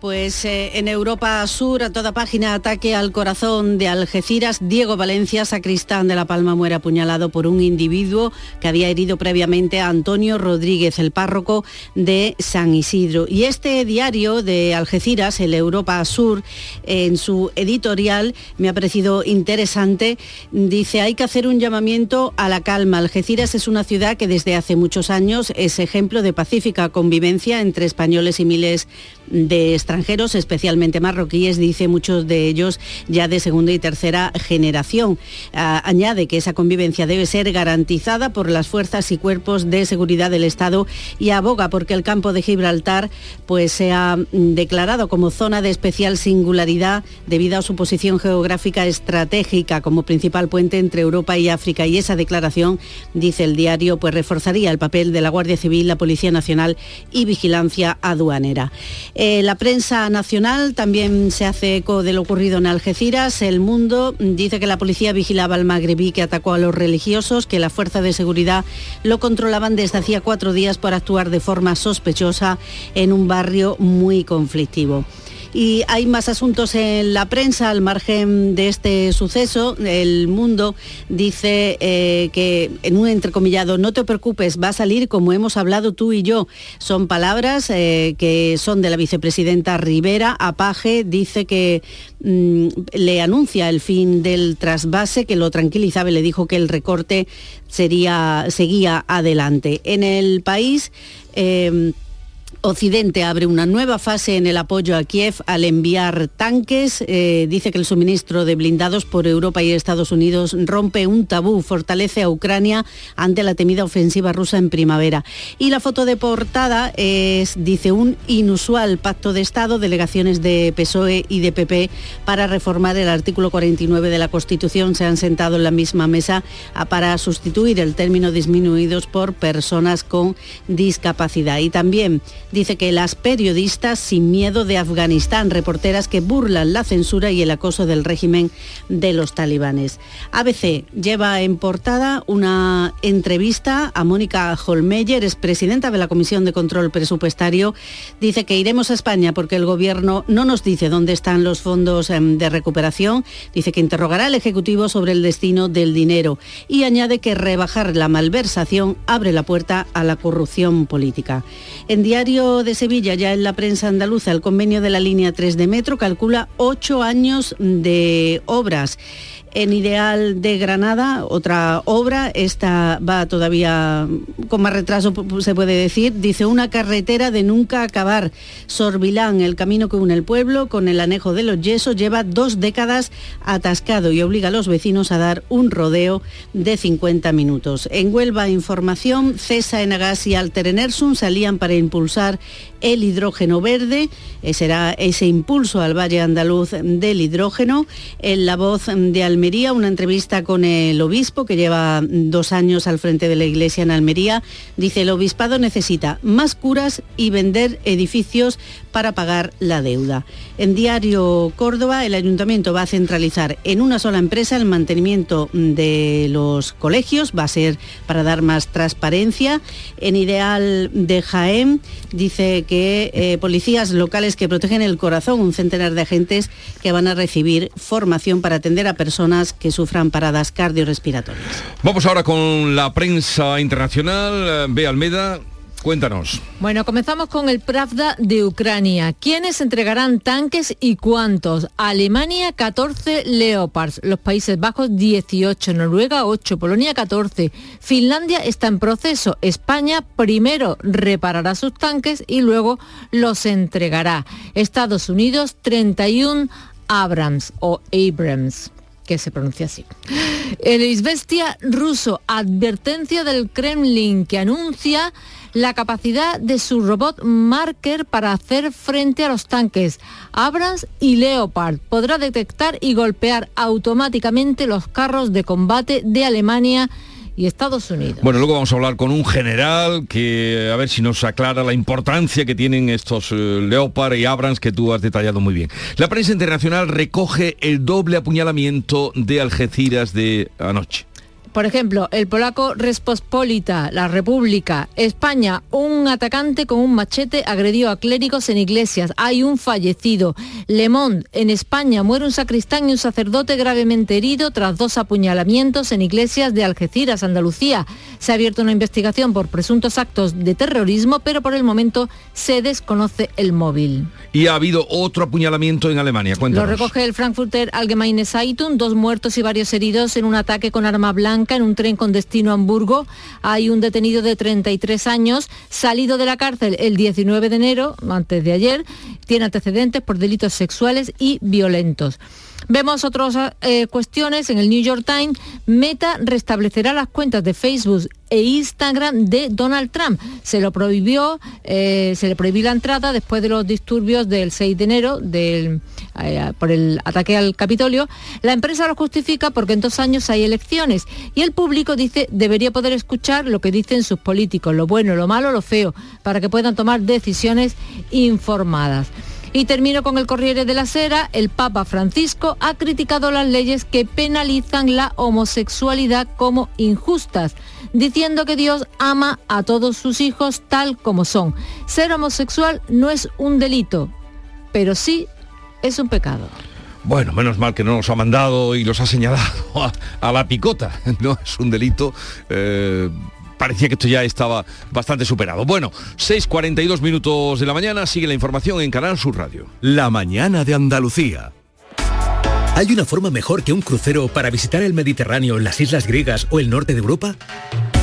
Pues eh, en Europa Sur, a toda página, ataque al corazón de Algeciras. Diego Valencia, sacristán de La Palma, muere apuñalado por un individuo que había herido previamente a Antonio Rodríguez, el párroco de San Isidro. Y este diario de Algeciras, el Europa Sur, en su editorial, me ha parecido interesante. Dice, hay que hacer un llamamiento a la calma. Algeciras es una ciudad que desde hace muchos años es ejemplo de pacífica convivencia entre españoles y miles de extranjeros, especialmente marroquíes, dice muchos de ellos ya de segunda y tercera generación. Ah, añade que esa convivencia debe ser garantizada por las fuerzas y cuerpos de seguridad del Estado y aboga porque el campo de Gibraltar pues sea mm, declarado como zona de especial singularidad debido a su posición geográfica estratégica como principal puente entre Europa y África y esa declaración, dice el diario, pues reforzaría el papel de la Guardia Civil, la Policía Nacional y vigilancia aduanera. Eh, la prensa nacional también se hace eco de lo ocurrido en Algeciras. El Mundo dice que la policía vigilaba al magrebí que atacó a los religiosos, que la fuerza de seguridad lo controlaban desde hacía cuatro días por actuar de forma sospechosa en un barrio muy conflictivo. Y hay más asuntos en la prensa al margen de este suceso. El mundo dice eh, que en un entrecomillado, no te preocupes, va a salir como hemos hablado tú y yo. Son palabras eh, que son de la vicepresidenta Rivera. Apaje dice que mm, le anuncia el fin del trasvase, que lo tranquilizaba y le dijo que el recorte sería, seguía adelante. En el país... eh, Occidente abre una nueva fase en el apoyo a Kiev al enviar tanques. Eh, dice que el suministro de blindados por Europa y Estados Unidos rompe un tabú, fortalece a Ucrania ante la temida ofensiva rusa en primavera. Y la foto de portada es, dice, un inusual pacto de Estado, delegaciones de PSOE y de PP para reformar el artículo 49 de la Constitución. Se han sentado en la misma mesa ah, para sustituir el término disminuidos por personas con discapacidad. Y también dice que las periodistas sin miedo de Afganistán, reporteras que burlan la censura y el acoso del régimen de los talibanes. ABC lleva en portada una entrevista a Mónica Holmeyer, es presidenta de la Comisión de Control Presupuestario. Dice que iremos a España porque el gobierno no nos dice dónde están los fondos em, de recuperación. Dice que interrogará al Ejecutivo sobre el destino del dinero y añade que rebajar la malversación abre la puerta a la corrupción política. En diario de Sevilla, ya en la prensa andaluza, el convenio de la línea 3 de metro calcula ocho años de obras en Ideal de Granada, otra obra, esta va todavía con más retraso, se puede decir, dice una carretera de nunca acabar. Sorbilán, el camino que une el pueblo con el anejo de los yesos, lleva dos décadas atascado y obliga a los vecinos a dar un rodeo de 50 minutos. En Huelva, información, Cesa, Enagas y Alter Enersum salían para impulsar el hidrógeno verde, eh, será ese impulso al Valle Andaluz del hidrógeno. En la voz de Almería, una entrevista con el obispo que lleva dos años al frente de la iglesia en Almería, dice el obispado necesita más curas y vender edificios para pagar la deuda. En Diario Córdoba, el ayuntamiento va a centralizar en una sola empresa el mantenimiento de los colegios, va a ser para dar más transparencia. En Ideal de Jaén dice que eh, policías locales que protegen el corazón, un centenar de agentes que van a recibir formación para atender a personas que sufran paradas cardiorrespiratorias. Vamos ahora con la prensa internacional. Ve Almeda, Cuéntanos. Bueno, comenzamos con el Pravda de Ucrania. ¿Quiénes entregarán tanques y cuántos? Alemania 14 Leopards, los Países Bajos 18, Noruega 8, Polonia 14, Finlandia está en proceso, España primero reparará sus tanques y luego los entregará. Estados Unidos 31 Abrams o Abrams que se pronuncia así. El Isbestia ruso, advertencia del Kremlin que anuncia la capacidad de su robot Marker para hacer frente a los tanques. Abrams y Leopard podrá detectar y golpear automáticamente los carros de combate de Alemania y Estados Unidos. Bueno, luego vamos a hablar con un general que a ver si nos aclara la importancia que tienen estos eh, Leopard y Abrams que tú has detallado muy bien. La prensa internacional recoge el doble apuñalamiento de Algeciras de anoche. Por ejemplo, el polaco Respospolita, la República, España, un atacante con un machete agredió a clérigos en iglesias, hay un fallecido. Le Monde, en España, muere un sacristán y un sacerdote gravemente herido tras dos apuñalamientos en iglesias de Algeciras, Andalucía. Se ha abierto una investigación por presuntos actos de terrorismo, pero por el momento se desconoce el móvil. Y ha habido otro apuñalamiento en Alemania. Cuéntanos. Lo recoge el Frankfurter Allgemeine Zeitung, dos muertos y varios heridos en un ataque con arma blanca en un tren con destino a Hamburgo. Hay un detenido de 33 años, salido de la cárcel el 19 de enero, antes de ayer, tiene antecedentes por delitos sexuales y violentos. Vemos otras eh, cuestiones en el New York Times. Meta restablecerá las cuentas de Facebook e Instagram de Donald Trump. Se lo prohibió, eh, se le prohibió la entrada después de los disturbios del 6 de enero del, eh, por el ataque al Capitolio. La empresa lo justifica porque en dos años hay elecciones y el público dice debería poder escuchar lo que dicen sus políticos, lo bueno, lo malo, lo feo, para que puedan tomar decisiones informadas. Y termino con el Corriere de la Sera. El Papa Francisco ha criticado las leyes que penalizan la homosexualidad como injustas, diciendo que Dios ama a todos sus hijos tal como son. Ser homosexual no es un delito, pero sí es un pecado. Bueno, menos mal que no nos ha mandado y los ha señalado a, la picota. No es un delito. eh, parecía que esto ya estaba bastante superado. Bueno, 6.42 minutos de la mañana, sigue la información en Canal Sur Radio. La mañana de Andalucía. ¿Hay una forma mejor que un crucero para visitar el Mediterráneo, las islas griegas o el norte de Europa?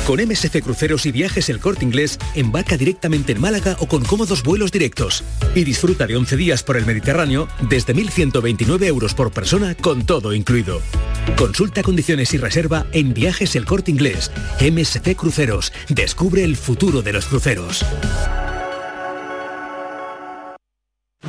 Con MSC Cruceros y Viajes El Corte Inglés, embarca directamente en Málaga o con cómodos vuelos directos y disfruta de 11 días por el Mediterráneo desde 1.129 euros por persona con todo incluido. Consulta condiciones y reserva en Viajes El Corte Inglés. MSC Cruceros. Descubre el futuro de los cruceros.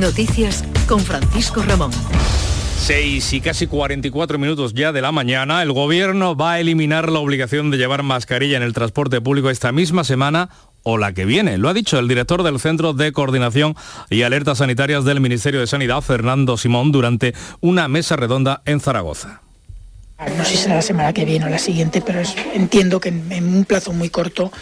Noticias con Francisco Ramón. 6 y casi 44 minutos ya de la mañana, el gobierno va a eliminar la obligación de llevar mascarilla en el transporte público esta misma semana o la que viene. Lo ha dicho el director del Centro de Coordinación y Alertas Sanitarias del Ministerio de Sanidad, Fernando Simón, durante una mesa redonda en Zaragoza. No sé si será la semana que viene o la siguiente, pero entiendo que en un plazo muy corto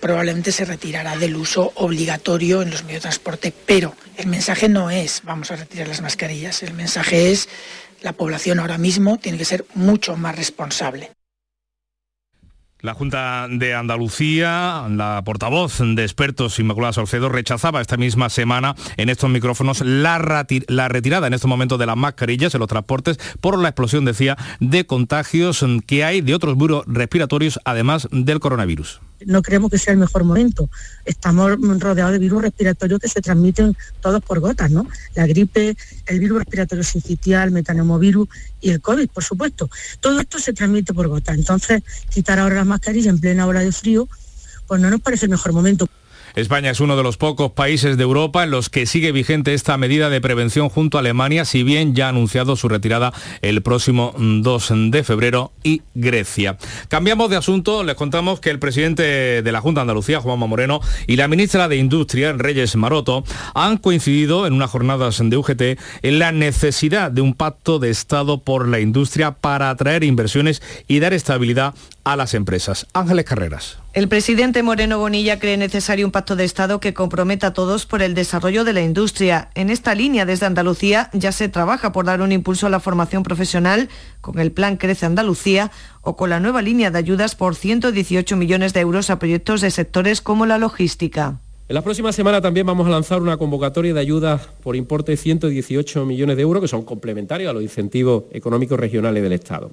probablemente se retirará del uso obligatorio en los medios de transporte, pero el mensaje no es vamos a retirar las mascarillas, el mensaje es la población ahora mismo tiene que ser mucho más responsable. La Junta de Andalucía, la portavoz de expertos Inmaculada Salcedo, rechazaba esta misma semana en estos micrófonos la, la, retirada en estos momentos de las mascarillas en los transportes por la explosión, decía, de contagios que hay de otros virus respiratorios además del coronavirus no creemos que sea el mejor momento. Estamos rodeados de virus respiratorios que se transmiten todos por gotas, ¿no? La gripe, el virus respiratorio sincitial, el metaneumovirus y el COVID, por supuesto. Todo esto se transmite por gotas. Entonces, quitar ahora las mascarillas en plena hora de frío, pues no nos parece el mejor momento. España es uno de los pocos países de Europa en los que sigue vigente esta medida de prevención junto a Alemania, si bien ya ha anunciado su retirada el próximo 2 de febrero y Grecia. Cambiamos de asunto, les contamos que el presidente de la Junta de Andalucía, Juanma Moreno, y la ministra de Industria, Reyes Maroto, han coincidido en unas jornadas de UGT en la necesidad de un pacto de Estado por la industria para atraer inversiones y dar estabilidad a las empresas. Ángeles Carreras. El presidente Moreno Bonilla cree necesario un pacto de Estado que comprometa a todos por el desarrollo de la industria. En esta línea, desde Andalucía, ya se trabaja por dar un impulso a la formación profesional con el plan Crece Andalucía o con la nueva línea de ayudas por 118 millones de euros a proyectos de sectores como la logística. En la próxima semana también vamos a lanzar una convocatoria de ayudas por importe de 118 millones de euros que son complementarios a los incentivos económicos regionales del Estado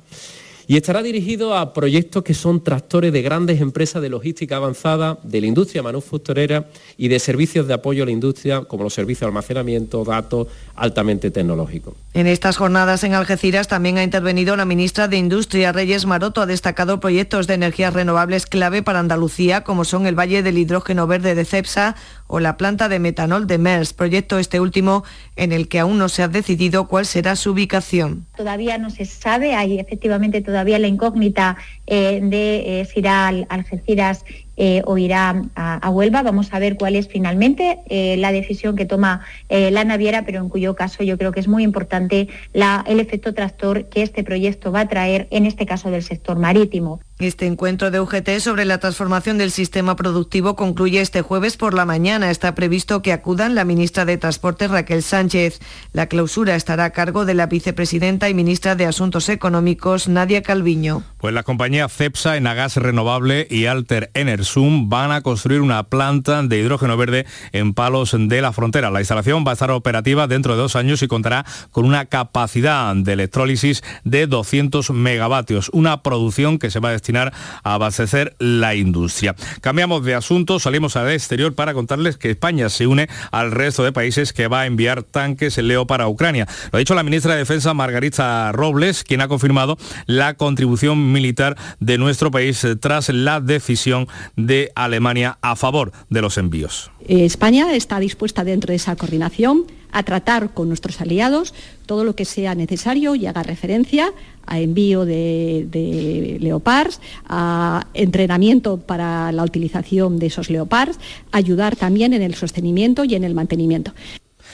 y estará dirigido a proyectos que son tractores de grandes empresas de logística avanzada, de la industria manufacturera y de servicios de apoyo a la industria como los servicios de almacenamiento, datos altamente tecnológicos. En estas jornadas en Algeciras también ha intervenido la ministra de Industria, Reyes Maroto, ha destacado proyectos de energías renovables clave para Andalucía como son el Valle del Hidrógeno Verde de CEPSA o la planta de metanol de MERS, proyecto este último en el que aún no se ha decidido cuál será su ubicación. Todavía no se sabe, hay efectivamente todavía la incógnita eh, de eh, si irá a Algeciras eh, o irá a, Huelva. Vamos a ver cuál es finalmente la decisión que toma la naviera, pero en cuyo caso yo creo que es muy importante el efecto tractor que este proyecto va a traer, en este caso del sector marítimo. Este encuentro de UGT sobre la transformación del sistema productivo concluye este jueves por la mañana. Está previsto que acudan la ministra de Transportes Raquel Sánchez. La clausura estará a cargo de la vicepresidenta y ministra de Asuntos Económicos Nadia Calviño. Pues la compañía CEPSA, Enagas Renovable y Alter Enersum van a construir una planta de hidrógeno verde en Palos de la Frontera. La instalación va a estar operativa dentro de dos años y contará con una capacidad de electrólisis de 200 megavatios, una producción que se va a a abastecer la industria. Cambiamos de asunto, salimos al exterior para contarles que España se une al resto de países que va a enviar tanques Leo para Ucrania. Lo ha dicho la ministra de Defensa Margarita Robles, quien ha confirmado la contribución militar de nuestro país tras la decisión de Alemania a favor de los envíos. Eh, España está dispuesta dentro de esa coordinación a tratar con nuestros aliados todo lo que sea necesario y haga referencia a envío de, leopards, a entrenamiento para la utilización de esos leopards, ayudar también en el sostenimiento y en el mantenimiento.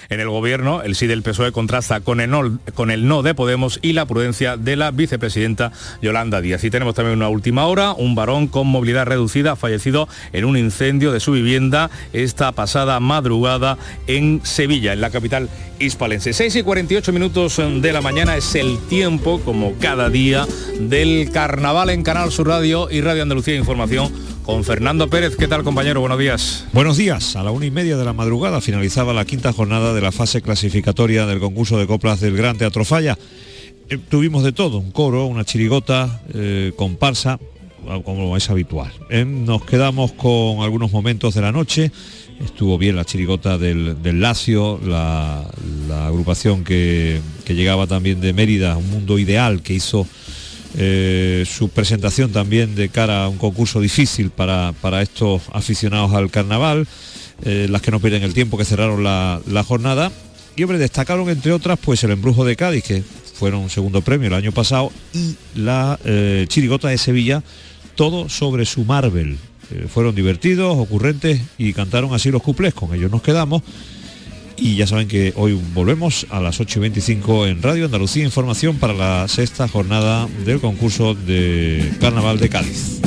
En el gobierno, el sí del PSOE contrasta con el, no, con el no de Podemos y la prudencia de la vicepresidenta Yolanda Díaz. Y tenemos también una última hora, un varón con movilidad reducida fallecido en un incendio de su vivienda esta pasada madrugada en Sevilla, en la capital hispalense. 6 y 48 minutos de la mañana es el tiempo, como cada día, del carnaval en Canal Sur Radio y Radio Andalucía Información con Fernando Pérez. ¿Qué tal, compañero? Buenos días. Buenos días. A la una y media de la madrugada finalizaba la quinta jornada de la fase clasificatoria del concurso de coplas del Gran Teatro Falla. Eh, tuvimos de todo, un coro, una chirigota, eh, comparsa, como es habitual. Eh, nos quedamos con algunos momentos de la noche. Estuvo bien la chirigota del, Lacio, la, agrupación que, que llegaba también de Mérida, un mundo ideal que hizo eh, su presentación también de cara a un concurso difícil para, estos aficionados al carnaval, eh, las que no pierden el tiempo, que cerraron la, jornada. Y hombre, destacaron entre otras pues el embrujo de Cádiz, que fueron un segundo premio el año pasado, y la eh, chirigota de Sevilla, todo sobre su Marvel. Eh, fueron divertidos, ocurrentes y cantaron así los cuplés. Con ellos nos quedamos. Y ya saben que hoy volvemos a las 8 y 25 en Radio Andalucía Información para la sexta jornada del concurso de Carnaval de Cádiz.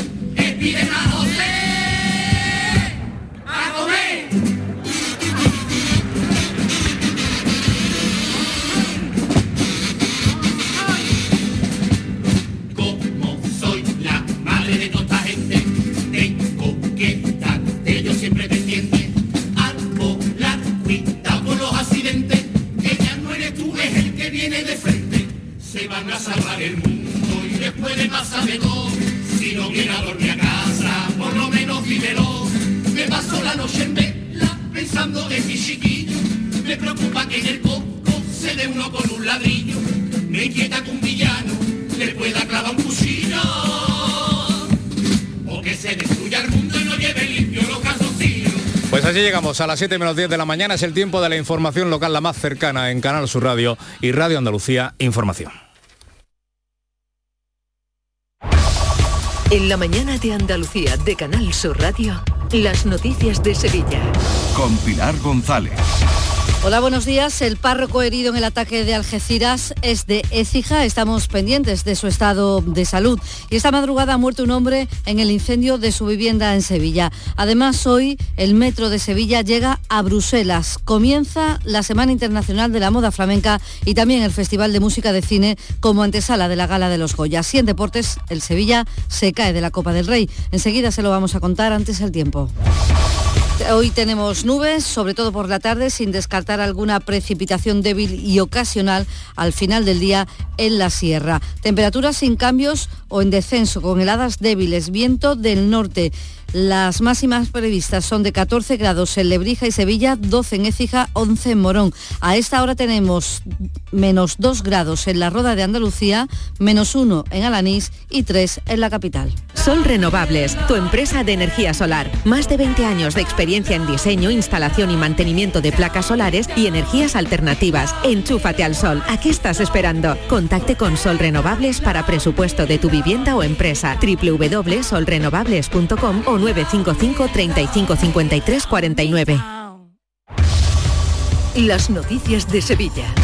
A las 7 menos 10 de la mañana. Es el tiempo de la información local la más cercana en Canal Sur Radio y Radio Andalucía Información. En la mañana de Andalucía de Canal Sur Radio, las noticias de Sevilla. Con Pilar González. Hola, buenos días. El párroco herido en el ataque de Algeciras es de Écija. Estamos pendientes de su estado de salud. Y esta madrugada ha muerto un hombre en el incendio de su vivienda en Sevilla. Además, hoy el metro de Sevilla llega a Bruselas. Comienza la Semana Internacional de la Moda Flamenca y también el Festival de Música de Cine como antesala de la Gala de los Goyas. Y en deportes, el Sevilla se cae de la Copa del Rey. Enseguida se lo vamos a contar antes el tiempo. Hoy tenemos nubes, sobre todo por la tarde, sin descartar alguna precipitación débil y ocasional al final del día en la sierra. Temperaturas sin cambios o en descenso, con heladas débiles, viento del norte. Las máximas previstas son de 14 grados en Lebrija y Sevilla, 12 en Écija, 11 en Morón. A esta hora tenemos menos 2 grados en la Roda de Andalucía, menos 1 en Alanís y 3 en la capital. Sol Renovables, tu empresa de energía solar. Más de 20 años de experiencia en diseño, instalación y mantenimiento de placas solares y energías alternativas. Enchúfate al sol. ¿A qué estás esperando? Contacte con Sol Renovables para presupuesto de tu vivienda o empresa. www.solrenovables.com o 955 35 53 49. Las noticias de Sevilla.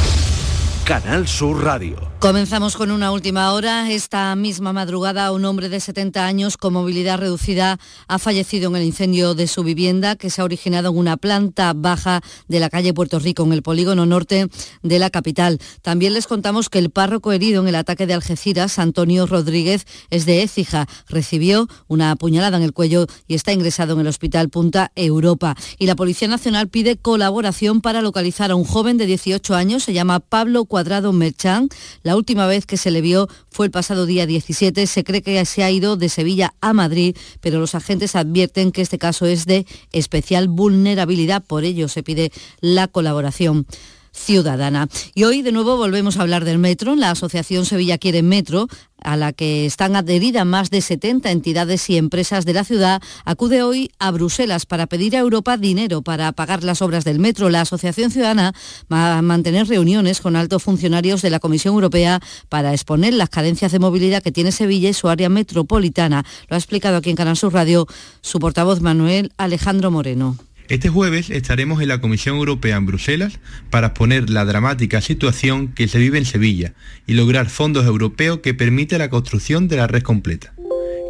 Canal Sur Radio. Comenzamos con una última hora. Esta misma madrugada, un hombre de 70 años con movilidad reducida ha fallecido en el incendio de su vivienda que se ha originado en una planta baja de la calle Puerto Rico, en el polígono norte de la capital. También les contamos que el párroco herido en el ataque de Algeciras, Antonio Rodríguez, es de Écija. Recibió una puñalada en el cuello y está ingresado en el Hospital Punta Europa. Y la Policía Nacional pide colaboración para localizar a un joven de 18 años, se llama Pablo Cuadrado Merchán. Última vez que se le vio fue el pasado día 17. Se cree que se ha ido de Sevilla a Madrid, pero los agentes advierten que este caso es de especial vulnerabilidad. Por ello se pide la colaboración ciudadana. Y hoy de nuevo volvemos a hablar del metro. La Asociación Sevilla Quiere Metro, a la que están adheridas más de 70 entidades y empresas de la ciudad, acude hoy a Bruselas para pedir a Europa dinero para pagar las obras del metro. La Asociación Ciudadana va a mantener reuniones con altos funcionarios de la Comisión Europea para exponer las carencias de movilidad que tiene Sevilla y su área metropolitana. Lo ha explicado aquí en Canal Sur Radio su portavoz Manuel Alejandro Moreno. Este jueves estaremos en la Comisión Europea en Bruselas para exponer la dramática situación que se vive en Sevilla y lograr fondos europeos que permiten la construcción de la red completa.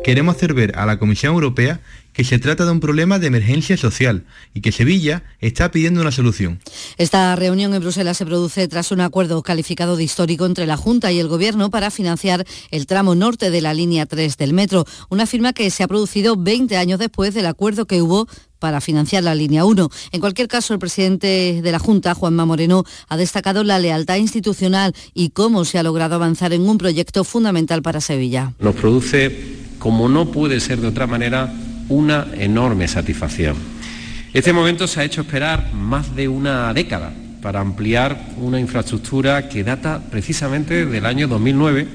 Queremos hacer ver a la Comisión Europea que se trata de un problema de emergencia social y que Sevilla está pidiendo una solución. Esta reunión en Bruselas se produce tras un acuerdo calificado de histórico entre la Junta y el Gobierno para financiar el tramo norte de la línea 3 del metro, una firma que se ha producido 20 años después del acuerdo que hubo para financiar la línea 1. En cualquier caso, el presidente de la Junta, Juanma Moreno, ha destacado la lealtad institucional y cómo se ha logrado avanzar en un proyecto fundamental para Sevilla. Nos produce, como no puede ser de otra manera, una enorme satisfacción. Este momento se ha hecho esperar más de una década para ampliar una infraestructura que data precisamente del año 2009,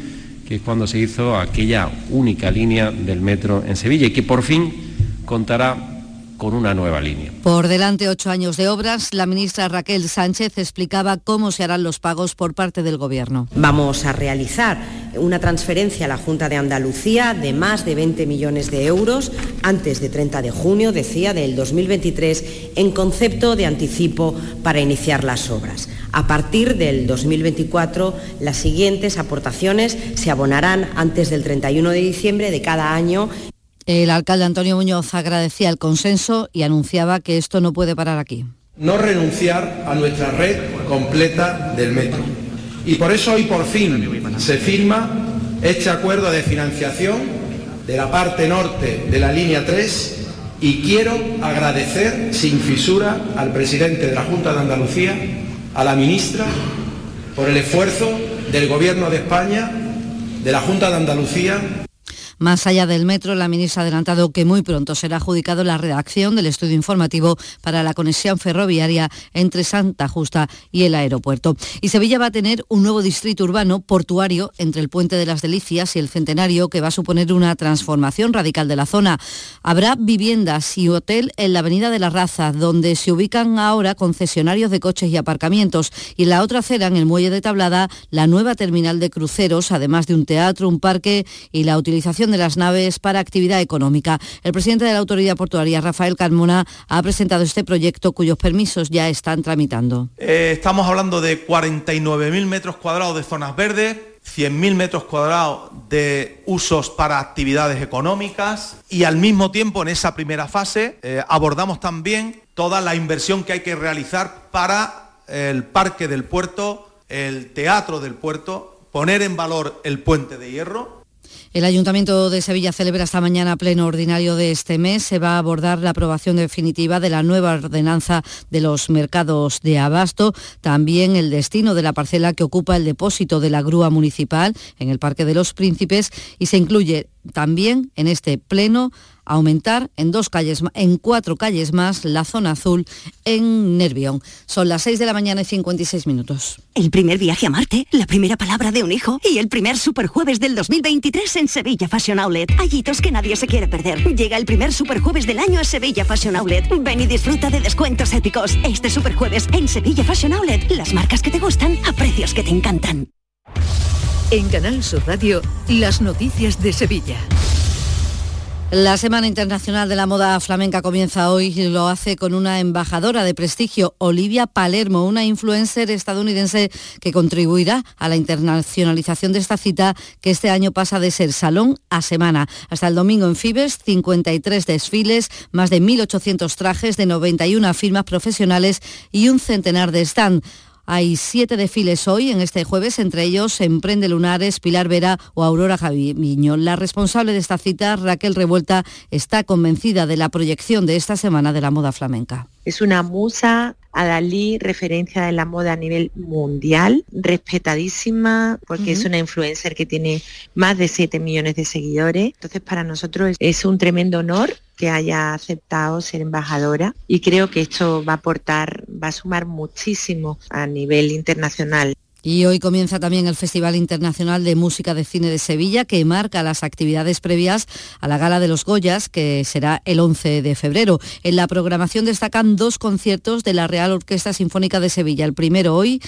que es cuando se hizo aquella única línea del metro en Sevilla y que por fin contará con una nueva línea. Por delante ocho años de obras, la ministra Raquel Sánchez explicaba cómo se harán los pagos por parte del Gobierno. Vamos a realizar una transferencia a la Junta de Andalucía de más de 20 millones de euros antes de 30 de junio, decía, del 2023, en concepto de anticipo para iniciar las obras. A partir del 2024, las siguientes aportaciones se abonarán antes del 31 de diciembre de cada año. El alcalde Antonio Muñoz agradecía el consenso y anunciaba que esto no puede parar aquí. No renunciar a nuestra red completa del metro. Y por eso hoy por fin se firma este acuerdo de financiación de la parte norte de la línea 3 y quiero agradecer sin fisura al presidente de la Junta de Andalucía, a la ministra, por el esfuerzo del Gobierno de España, de la Junta de Andalucía más allá del metro, la ministra ha adelantado que muy pronto será adjudicado la redacción del estudio informativo para la conexión ferroviaria entre Santa Justa y el aeropuerto. Y Sevilla va a tener un nuevo distrito urbano portuario entre el Puente de las Delicias y el Centenario que va a suponer una transformación radical de la zona. Habrá viviendas y hotel en la Avenida de la Raza, donde se ubican ahora concesionarios de coches y aparcamientos. Y en la otra acera, en el muelle de Tablada, la nueva terminal de cruceros, además de un teatro, un parque y la utilización de las naves para actividad económica. El presidente de la Autoridad Portuaria, Rafael Carmona, ha presentado este proyecto cuyos permisos ya están tramitando. Eh, estamos hablando de 49.000 metros cuadrados de zonas verdes, 100.000 metros cuadrados de usos para actividades económicas y al mismo tiempo en esa primera fase eh, abordamos también toda la inversión que hay que realizar para el parque del puerto, el teatro del puerto, poner en valor el puente de hierro el Ayuntamiento de Sevilla celebra esta mañana pleno ordinario de este mes. Se va a abordar la aprobación definitiva de la nueva ordenanza de los mercados de abasto, también el destino de la parcela que ocupa el depósito de la grúa municipal en el Parque de los Príncipes y se incluye también en este pleno aumentar en dos calles, en cuatro calles más la zona azul en Nervión. Son las 6 de la mañana y 56 minutos. El primer viaje a Marte, la primera palabra de un hijo y el primer superjueves del 2023 en Sevilla Fashion Outlet. Hallitos que nadie se quiere perder. Llega el primer superjueves del año a Sevilla Fashion Outlet. Ven y disfruta de descuentos épicos. Este superjueves en Sevilla Fashion Outlet. Las marcas que te gustan a precios que te encantan. En Canal Sur Radio, las noticias de Sevilla. La Semana Internacional de la Moda Flamenca comienza hoy y lo hace con una embajadora de prestigio, Olivia Palermo, una influencer estadounidense que contribuirá a la internacionalización de esta cita que este año pasa de ser salón a semana. Hasta el domingo en Fibes, 53 desfiles, más de 1.800 trajes de 91 firmas profesionales y un centenar de stand. Hay siete desfiles hoy, en este jueves, entre ellos Emprende Lunares, Pilar Vera o Aurora Javiño. La responsable de esta cita, Raquel Revuelta, está convencida de la proyección de esta semana de la moda flamenca. Es una musa a Dalí, referencia de la moda a nivel mundial, respetadísima, porque es una influencer que tiene más de 7 millones de seguidores. Entonces, para nosotros es un tremendo honor que haya aceptado ser embajadora y creo que esto va a aportar, va a sumar muchísimo a nivel internacional. Y hoy comienza también el Festival Internacional de Música de Cine de Sevilla, que marca las actividades previas a la Gala de los Goyas, que será el 11 de febrero. En la programación destacan dos conciertos de la Real Orquesta Sinfónica de Sevilla. El primero hoy,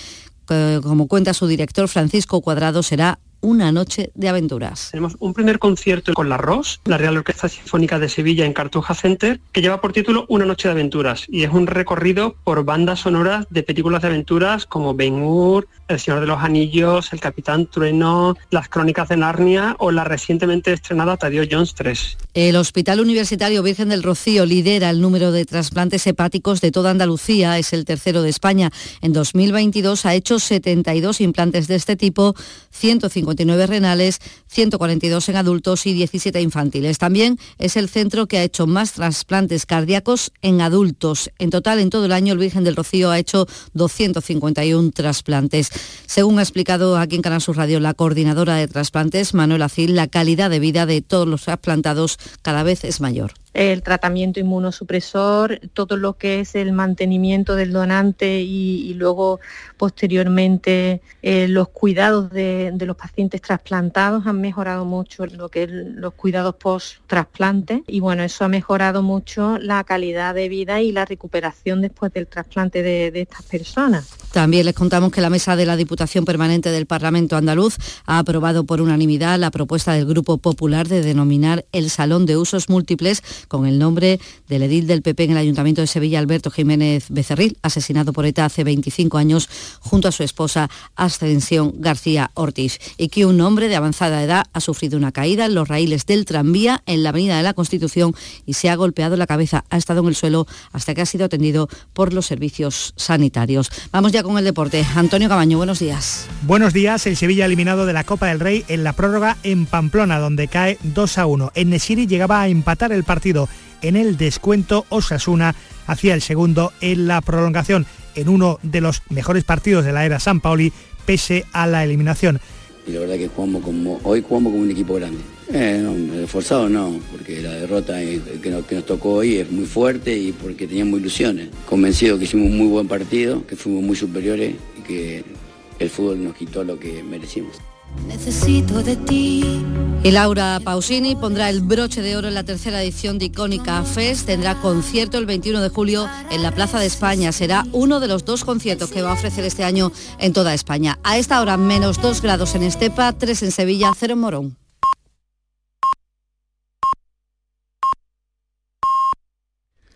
como cuenta su director Francisco Cuadrado, será una noche de aventuras. Tenemos un primer concierto con la ROS, la Real Orquesta Sinfónica de Sevilla en Cartuja Center, que lleva por título Una noche de aventuras y es un recorrido por bandas sonoras de películas de aventuras como Ben Hur, El Señor de los Anillos, El Capitán Trueno, Las Crónicas de Narnia o la recientemente estrenada Tadeo Jones 3. El Hospital Universitario Virgen del Rocío lidera el número de trasplantes hepáticos de toda Andalucía, es el tercero de España. En 2022 ha hecho 72 implantes de este tipo, 150 59 renales, 142 en adultos y 17 infantiles. También es el centro que ha hecho más trasplantes cardíacos en adultos. En total, en todo el año, el Virgen del Rocío ha hecho 251 trasplantes. Según ha explicado aquí en Canal Sur Radio la coordinadora de trasplantes, Manuel Acil, la calidad de vida de todos los trasplantados cada vez es mayor el tratamiento inmunosupresor, todo lo que es el mantenimiento del donante y, luego posteriormente eh, los cuidados de, los pacientes trasplantados han mejorado mucho lo que es los cuidados post-trasplante y bueno, eso ha mejorado mucho la calidad de vida y la recuperación después del trasplante de estas personas. También les contamos que la mesa de la Diputación Permanente del Parlamento Andaluz ha aprobado por unanimidad la propuesta del Grupo Popular de denominar el Salón de Usos Múltiples con el nombre del edil del PP en el Ayuntamiento de Sevilla, Alberto Jiménez Becerril, asesinado por ETA hace 25 años junto a su esposa Ascensión García Ortiz, y que un hombre de avanzada edad ha sufrido una caída en los raíles del tranvía en la Avenida de la Constitución y se ha golpeado la cabeza. Ha estado en el suelo hasta que ha sido atendido por los servicios sanitarios. Vamos ya con el deporte. Antonio Cabaño, buenos días. Buenos días. El Sevilla eliminado de la Copa del Rey en la prórroga en Pamplona, donde cae 2 a 1. En Nesiri llegaba a empatar el partido. En el descuento, Osasuna hacía el segundo en la prolongación, en uno de los mejores partidos de la era San Paoli, pese a la eliminación. Y la verdad que jugamos como, hoy jugamos como un equipo grande. Eh, no, forzado no, porque la derrota que nos, que nos tocó hoy es muy fuerte y porque teníamos ilusiones. Convencido que hicimos un muy buen partido, que fuimos muy superiores y que el fútbol nos quitó lo que merecimos. Necesito de ti. Y Laura Pausini pondrá el broche de oro en la tercera edición de Icónica Fest. Tendrá concierto el 21 de julio en la Plaza de España. Será uno de los dos conciertos que va a ofrecer este año en toda España. A esta hora menos 2 grados en Estepa, 3 en Sevilla, 0 en Morón.